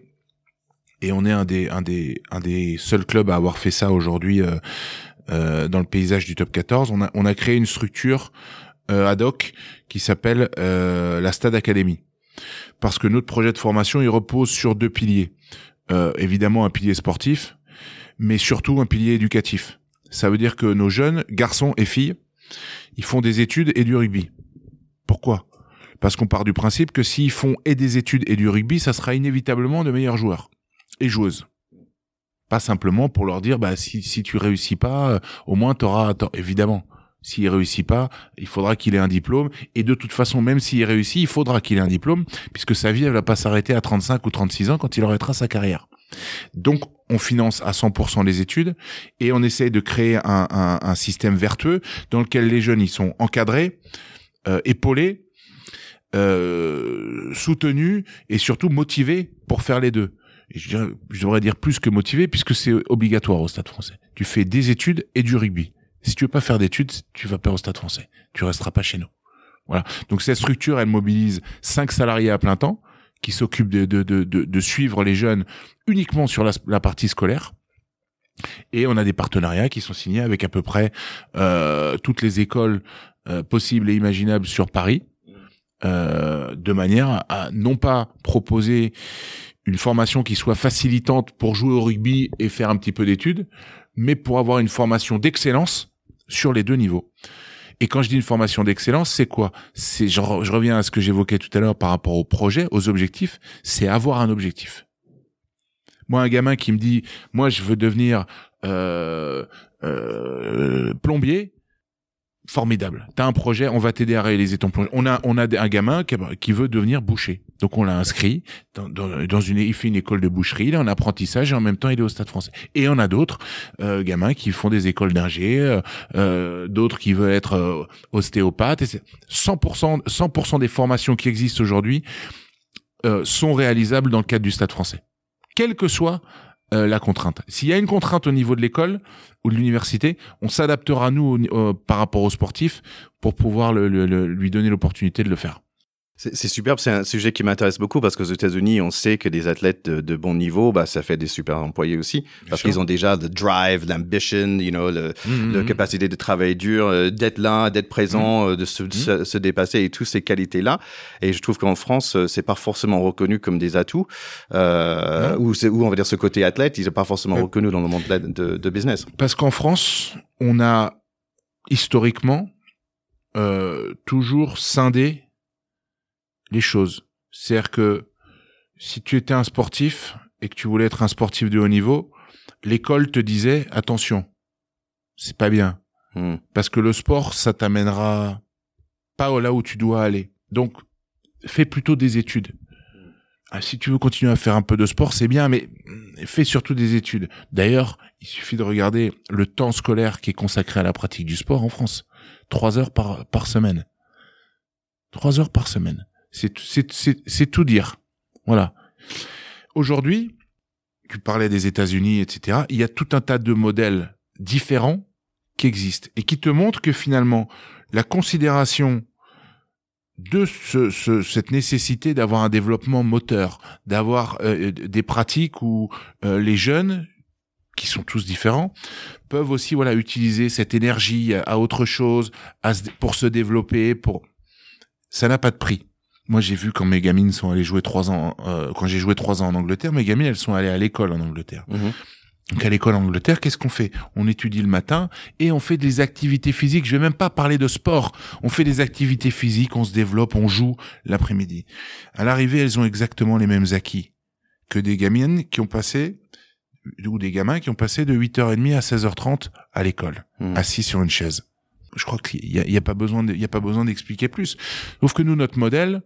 et on est un des, un des, un des seuls clubs à avoir fait ça aujourd'hui euh, euh, dans le paysage du Top 14. On a, on a créé une structure ad hoc qui s'appelle la Stade Academy, parce que notre projet de formation, il repose sur deux piliers. évidemment, un pilier sportif mais surtout un pilier éducatif. Ça veut dire que nos jeunes, garçons et filles, ils font des études et du rugby. Pourquoi? Parce qu'on part du principe que s'ils font et des études et du rugby, ça sera inévitablement de meilleurs joueurs et joueuses. Pas simplement pour leur dire, bah, si, si tu réussis pas, euh, au moins t'auras, évidemment. S'il réussit pas, il faudra qu'il ait un diplôme. Et de toute façon, même s'il réussit, il faudra qu'il ait un diplôme, puisque sa vie, elle va pas s'arrêter à 35 ou 36 ans quand il arrêtera sa carrière. Donc, on finance à 100% les études et on essaye de créer un, système vertueux dans lequel les jeunes ils sont encadrés, euh, épaulés, euh, soutenus et surtout motivés pour faire les deux. Je, devrais dire plus que motivés puisque c'est obligatoire au Stade Français. Tu fais des études et du rugby. Si tu veux pas faire d'études, tu vas pas au Stade Français. Tu resteras pas chez nous. Voilà. Donc cette structure, elle mobilise cinq salariés à plein temps qui s'occupe de, de, de, de, suivre les jeunes uniquement sur la, la, partie scolaire. Et on a des partenariats qui sont signés avec à peu près euh, toutes les écoles euh, possibles et imaginables sur Paris, euh, de manière à non pas proposer une formation qui soit facilitante pour jouer au rugby et faire un petit peu d'études, mais pour avoir une formation d'excellence sur les deux niveaux. Et quand je dis une formation d'excellence, c'est quoi? C'est je, reviens à ce que j'évoquais tout à l'heure par rapport au projet, aux objectifs, c'est avoir un objectif. Moi, un gamin qui me dit, moi, je veux devenir euh, euh, plombier, formidable. T'as un projet, on va t'aider à réaliser ton projet. On a, on a un gamin qui veut devenir boucher. Donc on l'a inscrit dans, une, il fait une école de boucherie, il est en apprentissage et en même temps il est au Stade Français. Et on a d'autres euh, gamins qui font des écoles d'ingé, euh, euh d'autres qui veulent être euh, ostéopathes. 100%, 100% des formations qui existent aujourd'hui euh, sont réalisables dans le cadre du Stade Français, quelle que soit euh, la contrainte. S'il y a une contrainte au niveau de l'école ou de l'université, on s'adaptera nous par rapport aux sportifs pour pouvoir le, lui donner l'opportunité de le faire.
C'est superbe, c'est un sujet qui m'intéresse beaucoup parce qu'aux États-Unis, on sait que des athlètes de, de, bon niveau, bah, ça fait des super employés aussi parce qu'ils ont déjà le drive, l'ambition, you know, le,
Mhm,
la
mhm.
capacité de travailler dur, euh, d'être là, d'être présent, euh, de se, se, se dépasser et toutes ces qualités-là. Et je trouve qu'en France, euh, c'est pas forcément reconnu comme des atouts, euh, ou, ou on va dire ce côté athlète, il n'est pas forcément reconnu dans le monde de, de, de business.
Parce qu'en France, on a historiquement euh, toujours scindé les choses. C'est-à-dire que si tu étais un sportif et que tu voulais être un sportif de haut niveau, l'école te disait attention, c'est pas bien.
Hmm.
Parce que le sport, ça t'amènera pas là où tu dois aller. Donc, fais plutôt des études. Ah, si tu veux continuer à faire un peu de sport, c'est bien, mais fais surtout des études. D'ailleurs, il suffit de regarder le temps scolaire qui est consacré à la pratique du sport en France. Trois heures par, par semaine. Trois heures par semaine. C'est, tout dire. Voilà. Aujourd'hui, tu parlais des États-Unis, etc. Il y a tout un tas de modèles différents qui existent et qui te montrent que finalement, la considération de ce, ce- cette nécessité d'avoir un développement moteur, d'avoir euh, des pratiques où euh, les jeunes, qui sont tous différents, peuvent aussi voilà utiliser cette énergie à, autre chose, pour se développer. Pour ça n'a pas de prix. Moi, j'ai vu quand mes gamines sont allées jouer trois ans, euh, quand j'ai joué trois ans en Angleterre, mes gamines elles sont allées à l'école en Angleterre.
Mhm.
Donc à l'école en Angleterre, qu'est-ce qu'on fait? On étudie le matin et on fait des activités physiques. Je vais même pas parler de sport. On fait des activités physiques, on se développe, on joue l'après-midi. À l'arrivée, elles ont exactement les mêmes acquis que des gamines qui ont passé ou des gamins qui ont passé de 8h30 à 16h30 à l'école,
Mhm.
assis sur une chaise. Je crois qu'il y a, il y a pas besoin de- il y a pas besoin d'expliquer plus. Sauf que nous, notre modèle,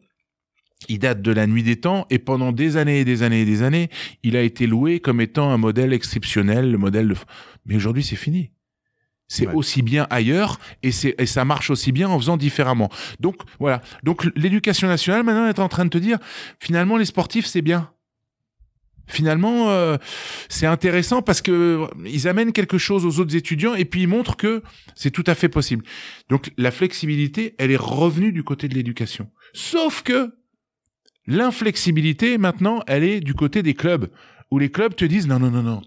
il date de la nuit des temps et pendant des années et des années et des années, il a été loué comme étant un modèle exceptionnel, le modèle de... Mais aujourd'hui, c'est fini. C'est
Ouais.
aussi bien ailleurs et, c'est, et ça marche aussi bien en faisant différemment. Donc voilà. Donc l'éducation nationale maintenant est en train de te dire finalement les sportifs c'est bien. Finalement euh, c'est intéressant parce que euh, ils amènent quelque chose aux autres étudiants et puis ils montrent que c'est tout à fait possible. Donc la flexibilité elle est revenue du côté de l'éducation. Sauf que l'inflexibilité maintenant elle est du côté des clubs où les clubs te disent non non non non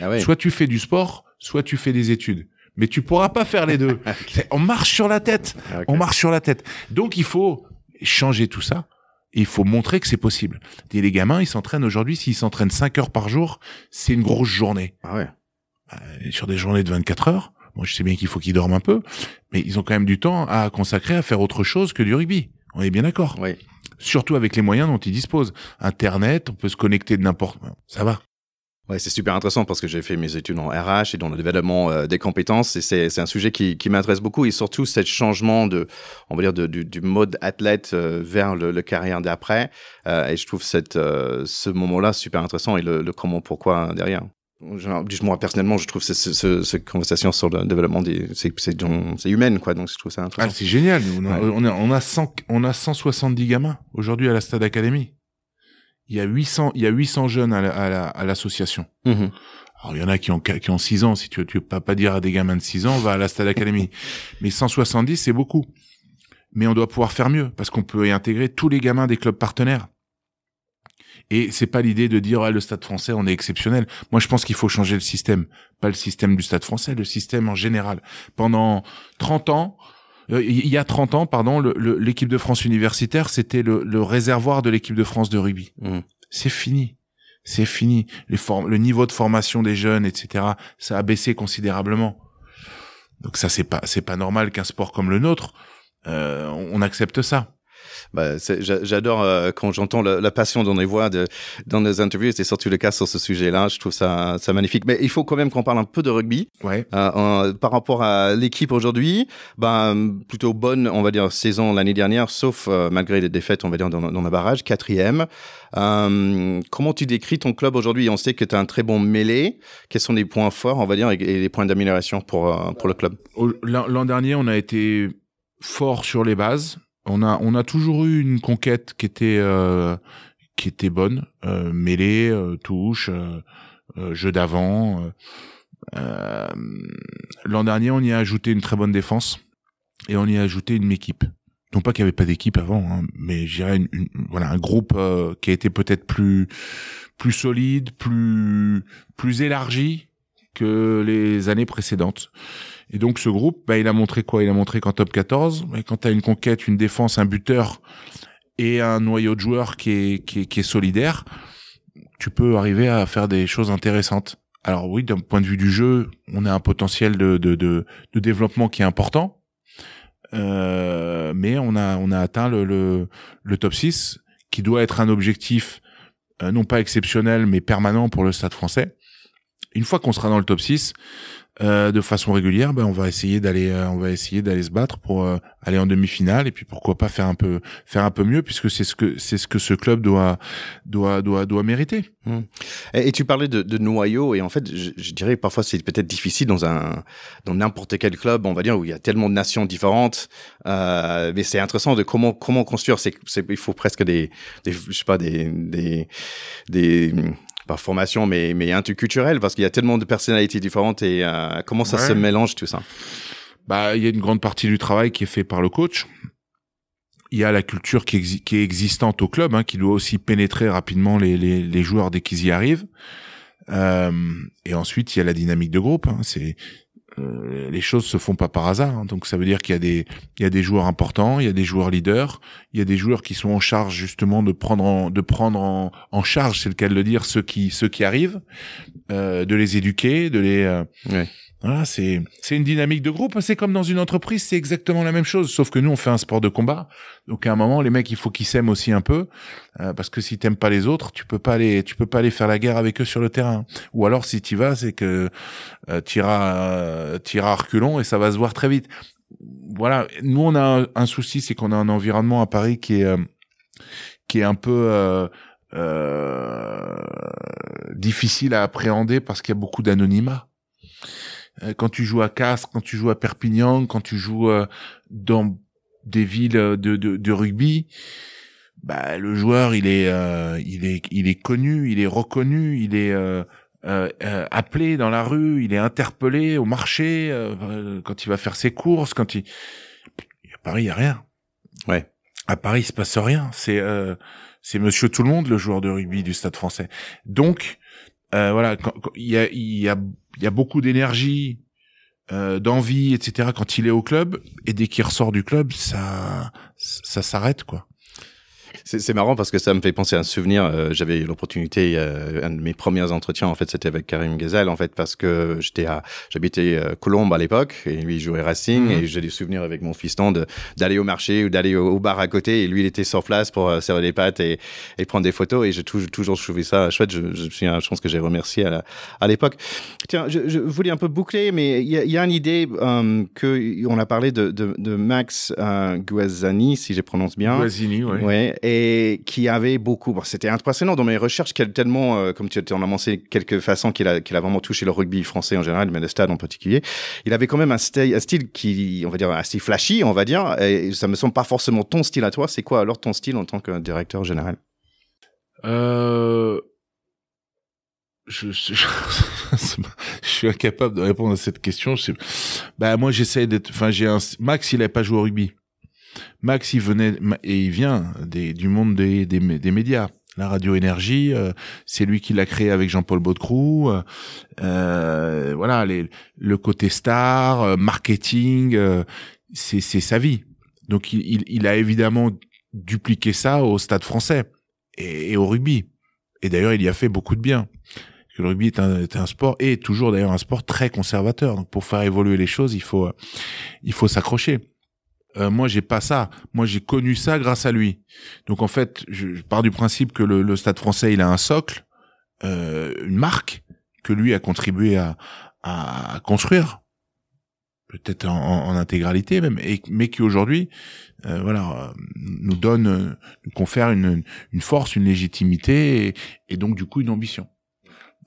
Ah ouais.
Soit tu fais du sport, soit tu fais des études. Mais tu pourras pas faire les deux. *laughs* C'est- On marche sur la tête.
Ah.
On marche sur la tête. Donc il faut changer tout ça. Et il faut montrer que c'est possible. Et les gamins, ils s'entraînent aujourd'hui, s'ils s'entraînent 5 heures par jour, c'est une grosse journée.
Ah ouais.
Euh, Sur des journées de 24 heures, je sais bien qu'il faut qu'ils dorment un peu, mais ils ont quand même du temps à consacrer à faire autre chose que du rugby. On est bien d'accord.
Oui.
Surtout avec les moyens dont ils disposent. Internet, on peut se connecter de n'importe. Ça va.
Ouais, c'est super intéressant parce que j'ai fait mes études en RH et dans le développement euh, des compétences et c'est, un sujet qui, m'intéresse beaucoup et surtout ce changement de, on va dire, du, mode athlète euh, vers le, carrière d'après. Euh, et je trouve cette, ce moment-là super intéressant et le, le comment, pourquoi derrière. Genre, moi personnellement, je trouve ce, ce, ce, cette conversation sur le développement des, c'est, c'est, humaine quoi, donc je trouve ça
Ah,
intéressant.
c'est génial. On a,
Ouais.
on, a, on, a 100, on a 170 gamins aujourd'hui à la Stade Académie. Il y a 800, il y a 800 jeunes à la- à la- à l'association.
Mhm.
Alors, il y en a qui ont, qui ont 6 ans. Si tu veux, tu veux pas, pas dire à des gamins de 6 ans, va à la Stade Académie. *laughs* Mais 170, c'est beaucoup. Mais on doit pouvoir faire mieux parce qu'on peut y intégrer tous les gamins des clubs partenaires. Et c'est pas l'idée de dire, ah, le stade français, on est exceptionnel. Moi, je pense qu'il faut changer le système. Pas le système du stade français, le système en général. Pendant 30 ans, euh, il y a 30 ans, pardon, l'équipe de France universitaire, c'était le, le réservoir de l'équipe de France de rugby.
Mhm.
C'est fini. C'est fini. Les le niveau de formation des jeunes, etc., ça a baissé considérablement. Donc ça, c'est pas, c'est pas normal qu'un sport comme le nôtre, euh, on accepte ça.
Bah, j'adore euh, quand j'entends la, la passion dans les voix de, dans les interviews. C'est surtout le cas sur ce sujet-là. Je trouve ça, ça magnifique. Mais il faut quand même qu'on parle un peu de rugby
Ouais.
euh, en- par rapport à l'équipe aujourd'hui. Ben plutôt bonne, on va dire, saison l'année dernière, sauf euh, malgré les défaites, on va dire dans, dans le barrage, quatrième. Comment tu décris ton club aujourd'hui? On sait que tu as un très bon mêlé. Quels sont les points forts, on va dire, et, et les points d'amélioration pour pour le club?
L'an dernier, on a été fort sur les bases. On a, on a toujours eu une conquête qui était, euh, qui était bonne, euh, mêlée, euh, touche, euh, jeu d'avant. L'an dernier, on y a ajouté une très bonne défense et on y a ajouté une équipe. non pas qu'il y avait pas d'équipe avant, hein, mais je dirais une, voilà un groupe qui a été peut-être plus plus solide, plus plus élargi que les années précédentes. Et donc ce groupe, bah, il a montré quoi? Il a montré qu'en top 14, bah, quand tu as une conquête, une défense, un buteur et un noyau de joueurs qui est, qui est, qui est solidaire, tu peux arriver à faire des choses intéressantes. Alors oui, d'un point de vue du jeu, on a un potentiel de, de, de, de développement qui est important. Euh, mais on a, on a atteint le, le, le, top 6, qui doit être un objectif euh, non pas exceptionnel, mais permanent pour le stade français. Une fois qu'on sera dans le top 6, euh, de façon régulière, ben on va essayer d'aller, euh, on va essayer d'aller se battre pour euh, aller en demi-finale et puis pourquoi pas faire un peu, faire un peu mieux puisque c'est ce que c'est ce que ce club doit doit doit doit mériter.
Mmh. Et, tu parlais de, de, noyau et en fait, je, je dirais parfois c'est peut-être difficile dans un dans n'importe quel club, on va dire où il y a tellement de nations différentes, mais c'est intéressant de comment comment construire. C'est il faut presque des, des je sais pas des des pas formation, mais, mais interculturel, parce qu'il y a tellement de personnalités différentes et euh, comment ça se mélange tout ça?
Bah, il y a une grande partie du travail qui est fait par le coach. Il y a la culture qui, qui est existante au club, hein, qui doit aussi pénétrer rapidement les, les, les joueurs dès qu'ils y arrivent. Euh, et ensuite, il y a la dynamique de groupe. Hein. C'est euh, les choses se font pas par hasard. Hein. Donc ça veut dire qu'il y a des il y a des joueurs importants, il y a des joueurs leaders, il y a des joueurs qui sont en charge justement de prendre en, de prendre en, en charge, c'est le cas de le dire, ceux qui ceux qui arrivent, euh, de les éduquer, de les euh,
ouais.
Voilà, c'est c'est une dynamique de groupe. C'est comme dans une entreprise, c'est exactement la même chose. Sauf que nous, on fait un sport de combat. Donc à un moment, les mecs, il faut qu'ils s'aiment aussi un peu, euh, parce que si t'aimes pas les autres, tu peux pas aller, tu peux pas aller faire la guerre avec eux sur le terrain. Ou alors si tu vas, c'est que euh, t'iras euh, t'iras reculons et ça va se voir très vite. Voilà. Nous, on a un, un souci, c'est qu'on a un environnement à Paris qui est euh, qui est un peu euh, euh, difficile à appréhender parce qu'il y a beaucoup d'anonymat. Euh, quand tu joues à Castres, quand tu joues à Perpignan, quand tu joues euh, dans des villes de, de, de rugby, bah le joueur il est euh, il est il est connu, il est reconnu, il est euh, euh, appelé dans la rue, il est interpellé au marché quand il va faire ses courses, quand il à Paris il y a rien.
Ouais.
À Paris il se passe rien, c'est c'est monsieur tout le monde le joueur de rugby du Stade Français. Donc voilà, il y a il y a il y a beaucoup d'énergie, euh, d'envie, etc. quand il est au club, et dès qu'il ressort du club, ça, ça s'arrête, quoi.
C'est marrant parce que ça me fait penser à un souvenir. Euh, J'avais l'opportunité, euh, un de mes premiers entretiens, en fait, c'était avec Karim Ghazel, en fait, parce que j'étais à, j'habitais euh, Colombe à l'époque, et lui il jouait Racing,
Mhm.
et j'ai des souvenirs avec mon fiston de d'aller au marché ou d'aller au, au bar à côté, et lui il était sur place pour euh, serrer les pattes et, et prendre des photos, et j'ai toujours, toujours trouvé ça chouette. Je, je suis, je pense que j'ai remercié à à l'époque. Tiens, je, je voulais un peu boucler, mais il y y a une idée euh, que on a parlé de, de, de Max euh, Guazzani, si je prononce bien.
Guazzini, ouais.
Ouais, et qui avait beaucoup. C'était impressionnant dans mes recherches, qu'elle tellement, euh, comme tu en as mentionné quelques façons, qu'il a, vraiment touché le rugby français en général, mais le stade en particulier. Il avait quand même un style, un style qui, on va dire, assez flashy, on va dire. Et ça me semble pas forcément ton style à toi. C'est quoi alors ton style en tant que directeur général?
Euh... *laughs* Je, suis incapable de répondre à cette question. Je Bah moi j'essaie d'être. Enfin j'ai un. Max il avait pas joué au rugby. Max il venait et il vient du monde des, médias. La radio énergie, euh, c'est lui qui l'a créé avec Jean-Paul Baudecroux. Euh, euh, voilà, le côté star, euh, marketing, c'est sa vie. Donc il, a évidemment dupliqué ça au Stade Français et, au rugby. Et d'ailleurs, il y a fait beaucoup de bien. Le rugby est un, sport et toujours d'ailleurs un sport très conservateur. Donc pour faire évoluer les choses, il faut il faut s'accrocher. Euh, moi, j'ai pas ça. Moi, j'ai connu ça grâce à lui. Donc en fait, je, je pars du principe que le, le Stade Français, il a un socle, euh, une marque que lui a contribué à, à construire, peut-être en, en- intégralité même, et, mais qui aujourd'hui, euh, voilà, euh, nous donne, euh, nous confère une, une force, une légitimité, et, et donc du coup une ambition.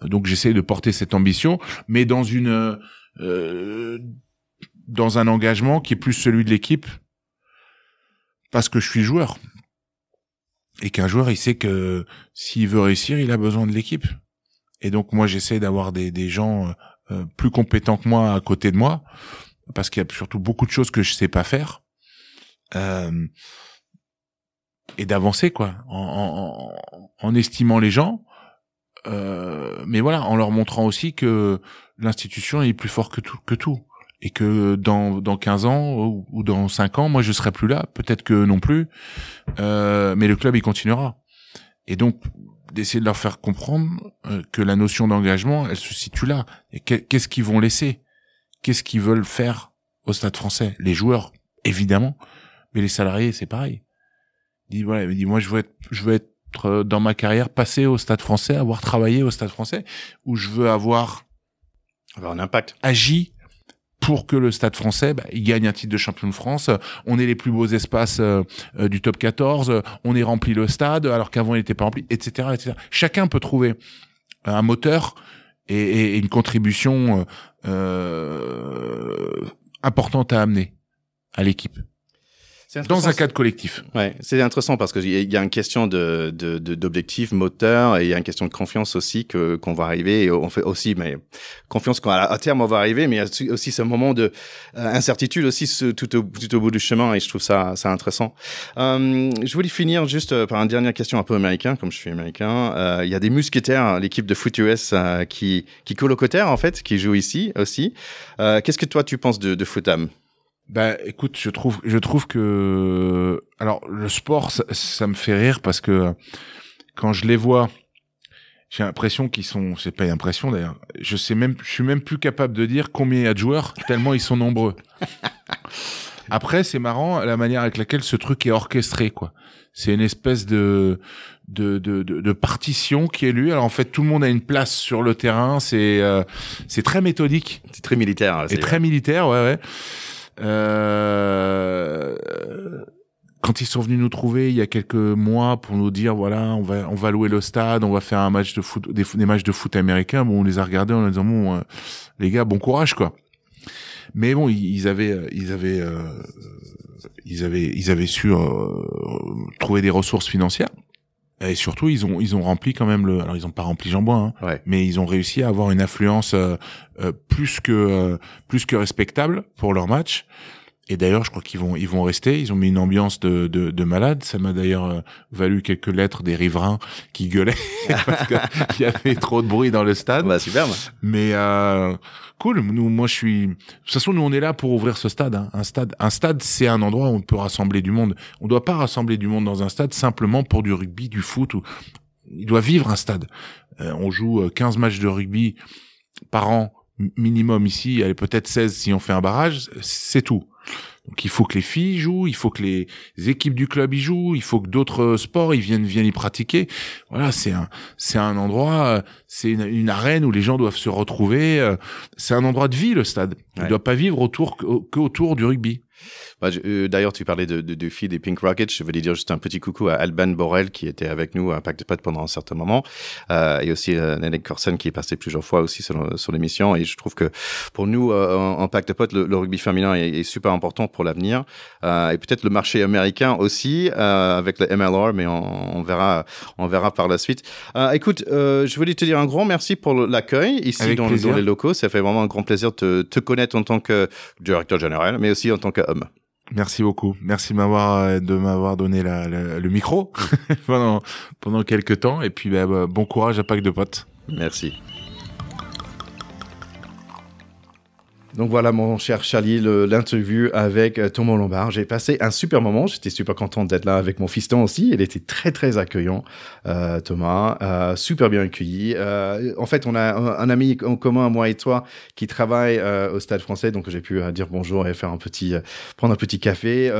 Donc j'essaie de porter cette ambition, mais dans une euh, dans un engagement qui est plus celui de l'équipe, parce que je suis joueur. Et qu'un joueur, il sait que s'il veut réussir, il a besoin de l'équipe. Et donc moi, j'essaie d'avoir des, des gens euh, plus compétents que moi à côté de moi, parce qu'il y a surtout beaucoup de choses que je sais pas faire. euh, et d'avancer quoi, en, en, en, estimant les gens, euh, mais voilà, en leur montrant aussi que l'institution est plus fort que tout, que tout, et que dans dans 15 ans ou, dans 5 ans, moi je serai plus là, peut-être que non plus, euh, mais le club il continuera. Et donc d'essayer de leur faire comprendre euh, que la notion d'engagement, elle se situe là. Et qu'est-ce qu'ils vont laisser? Qu'est-ce qu'ils veulent faire au Stade Français? Les joueurs, évidemment, mais les salariés, c'est pareil. Il dit voilà, il dit moi je veux être, je veux être euh, dans ma carrière passé au Stade Français, avoir travaillé au Stade Français, où je veux avoir
avoir un impact,
agi pour que le Stade français bah, il gagne un titre de champion de France. On est les plus beaux espaces euh, euh, du top 14. On est rempli le stade alors qu'avant il n'était pas rempli, etc., etc. Chacun peut trouver un moteur et, et une contribution euh, importante à amener à l'équipe dans un cadre collectif.
Ouais, c'est intéressant parce qu'il y a une question de d'objectif de, moteur et il y a une question de confiance aussi que qu'on va arriver et on fait aussi mais confiance qu'à à terme on va arriver mais il y a aussi ce moment de euh, incertitude aussi ce, tout au tout au bout du chemin et je trouve ça ça intéressant. Euh, je voulais finir juste euh, par une dernière question un peu américain comme je suis américain. Euh, il y a des mousquetaires, l'équipe de foot US euh, qui qui colocataire en fait qui joue ici aussi. Qu'est-ce que toi tu penses de, de Footam?
Bah, écoute, je trouve, je trouve que, alors, le sport, ça, me fait rire parce que quand je les vois, j'ai l'impression qu'ils sont, c'est pas une impression d'ailleurs. Je sais même, je suis même plus capable de dire combien il y a de joueurs tellement ils sont nombreux. *laughs* Après, c'est marrant la manière avec laquelle ce truc est orchestré, quoi. C'est une espèce de, de, de, de, partition qui est lue. Alors en fait, tout le monde a une place sur le terrain. C'est, euh, c'est très méthodique.
C'est très militaire.
C'est très militaire, ouais, ouais. Euh, quand ils sont venus nous trouver il y a quelques mois pour nous dire voilà on va on va louer le stade on va faire un match de foot des, matchs de foot américains. Bon on les a regardés en disant bon euh, les gars bon courage quoi. Mais bon ils, avaient euh, ils avaient ils avaient ils avaient su trouver des ressources financières et surtout, ils ont ils ont rempli quand même le. Alors ils ont pas rempli Jean-Bois, hein, mais ils ont réussi à avoir une influence euh, euh, plus que euh, plus que respectable pour leur match. Et d'ailleurs, je crois qu'ils vont ils vont rester. Ils ont mis une ambiance de de, de malade. Ça m'a d'ailleurs valu quelques lettres des riverains qui gueulaient *laughs* parce qu'il *laughs* y avait trop de bruit dans le stade.
Bah superbe.
Mais cool. Nous, moi, je suis. De toute façon, nous, on est là pour ouvrir ce stade. Hein. Un stade, un stade, c'est un endroit où on peut rassembler du monde. On doit pas rassembler du monde dans un stade simplement pour du rugby, du foot. Ou... Il doit vivre un stade. Euh, on joue 15 euh, matchs de rugby par an minimum ici. Est peut-être 16 si on fait un barrage. C'est tout. Donc il faut que les filles jouent, il faut que les équipes du club y jouent, il faut que d'autres euh, sports ils viennent viennent y pratiquer. Voilà, c'est un c'est un endroit, euh, c'est une, arène où les gens doivent se retrouver. Euh, c'est un endroit de vie le stade. Il ne doit pas vivre autour que autour du rugby.
Bah, euh, d'ailleurs, tu parlais de, de, de filles des Pink Rockets. Je voulais dire juste un petit coucou à Alban Borel qui était avec nous à Pack de Potes pendant un certain moment, euh, et aussi euh, Nelly Corson qui est passé plusieurs fois aussi sur, sur l'émission. Et je trouve que pour nous, euh, en, Pack de Potes, le, rugby féminin est, est, super important pour l'avenir, euh, et peut-être le marché américain aussi euh, avec le MLR, mais on, on, verra, on verra par la suite. écoute, je voulais te dire un grand merci pour l'accueil ici dans, dans, les locaux. Ça fait vraiment un grand plaisir de te, te connaître en tant que directeur général, mais aussi en tant
Merci beaucoup. Merci de m'avoir euh, de m'avoir donné la, le micro *laughs* pendant pendant quelques temps et puis bah, bah, bon courage à Pâques de potes.
Merci. Donc voilà, mon cher Charlie, l'interview avec euh, Thomas Lombard. J'ai passé un super moment. J'étais super content d'être là avec mon fiston aussi. Il était très, très accueillant, euh, Thomas. Euh, super bien accueilli. Euh, en fait, on a un, ami en commun, moi et toi, qui travaille au Stade français. Donc j'ai pu dire bonjour et faire un petit, prendre un petit café.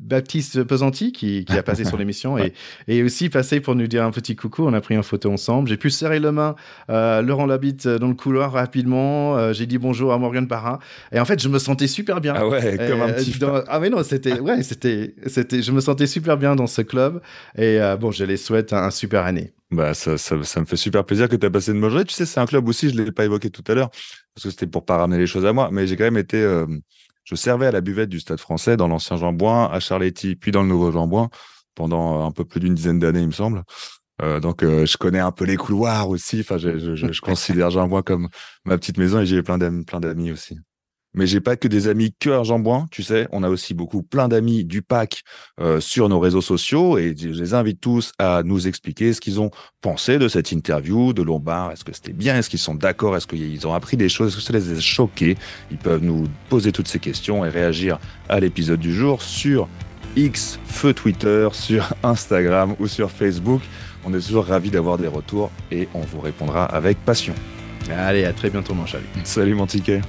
Baptiste Pesanti, qui, qui a passé sur l'émission, *laughs* et, et aussi passé pour nous dire un petit coucou. On a pris une photo ensemble. J'ai pu serrer la main Laurent Labitte dans le couloir rapidement. j'ai dit bonjour à Morgan Parra. Et en fait, je me sentais super bien.
Ah ouais, comme un petit.
Ah mais non, c'était *laughs* ouais, c'était c'était. Je me sentais super bien dans ce club. Et euh, bon, je les souhaite un, super année.
Bah ça, ça, ça, me fait super plaisir que tu aies passé une bonne journée. Tu sais, c'est un club aussi, je l'ai pas évoqué tout à l'heure parce que c'était pour pas ramener les choses à moi, mais j'ai quand même été. Euh, je servais à la buvette du Stade Français dans l'ancien Jean Boin, à Charletti, puis dans le nouveau Jean Boin pendant un peu plus d'une dizaine d'années, il me semble. Euh, donc euh, je connais un peu les couloirs aussi. Enfin, je, je, je, je *laughs* considère Jean Boin comme ma petite maison et j'ai plein d'amis, plein d'amis aussi. Mais j'ai pas que des amis que argent tu sais. On a aussi beaucoup plein d'amis du pack euh, sur nos réseaux sociaux et je les invite tous à nous expliquer ce qu'ils ont pensé de cette interview de Lombard. Est-ce que c'était bien? Est-ce qu'ils sont d'accord? Est-ce qu'ils ont appris des choses? Est-ce que ça les a choqués? Ils peuvent nous poser toutes ces questions et réagir à l'épisode du jour sur X, feu Twitter, *laughs* sur Instagram ou sur Facebook. On est toujours ravis d'avoir des retours et on vous répondra avec passion.
Allez, à très bientôt, mon chéri.
Salut mon ticket.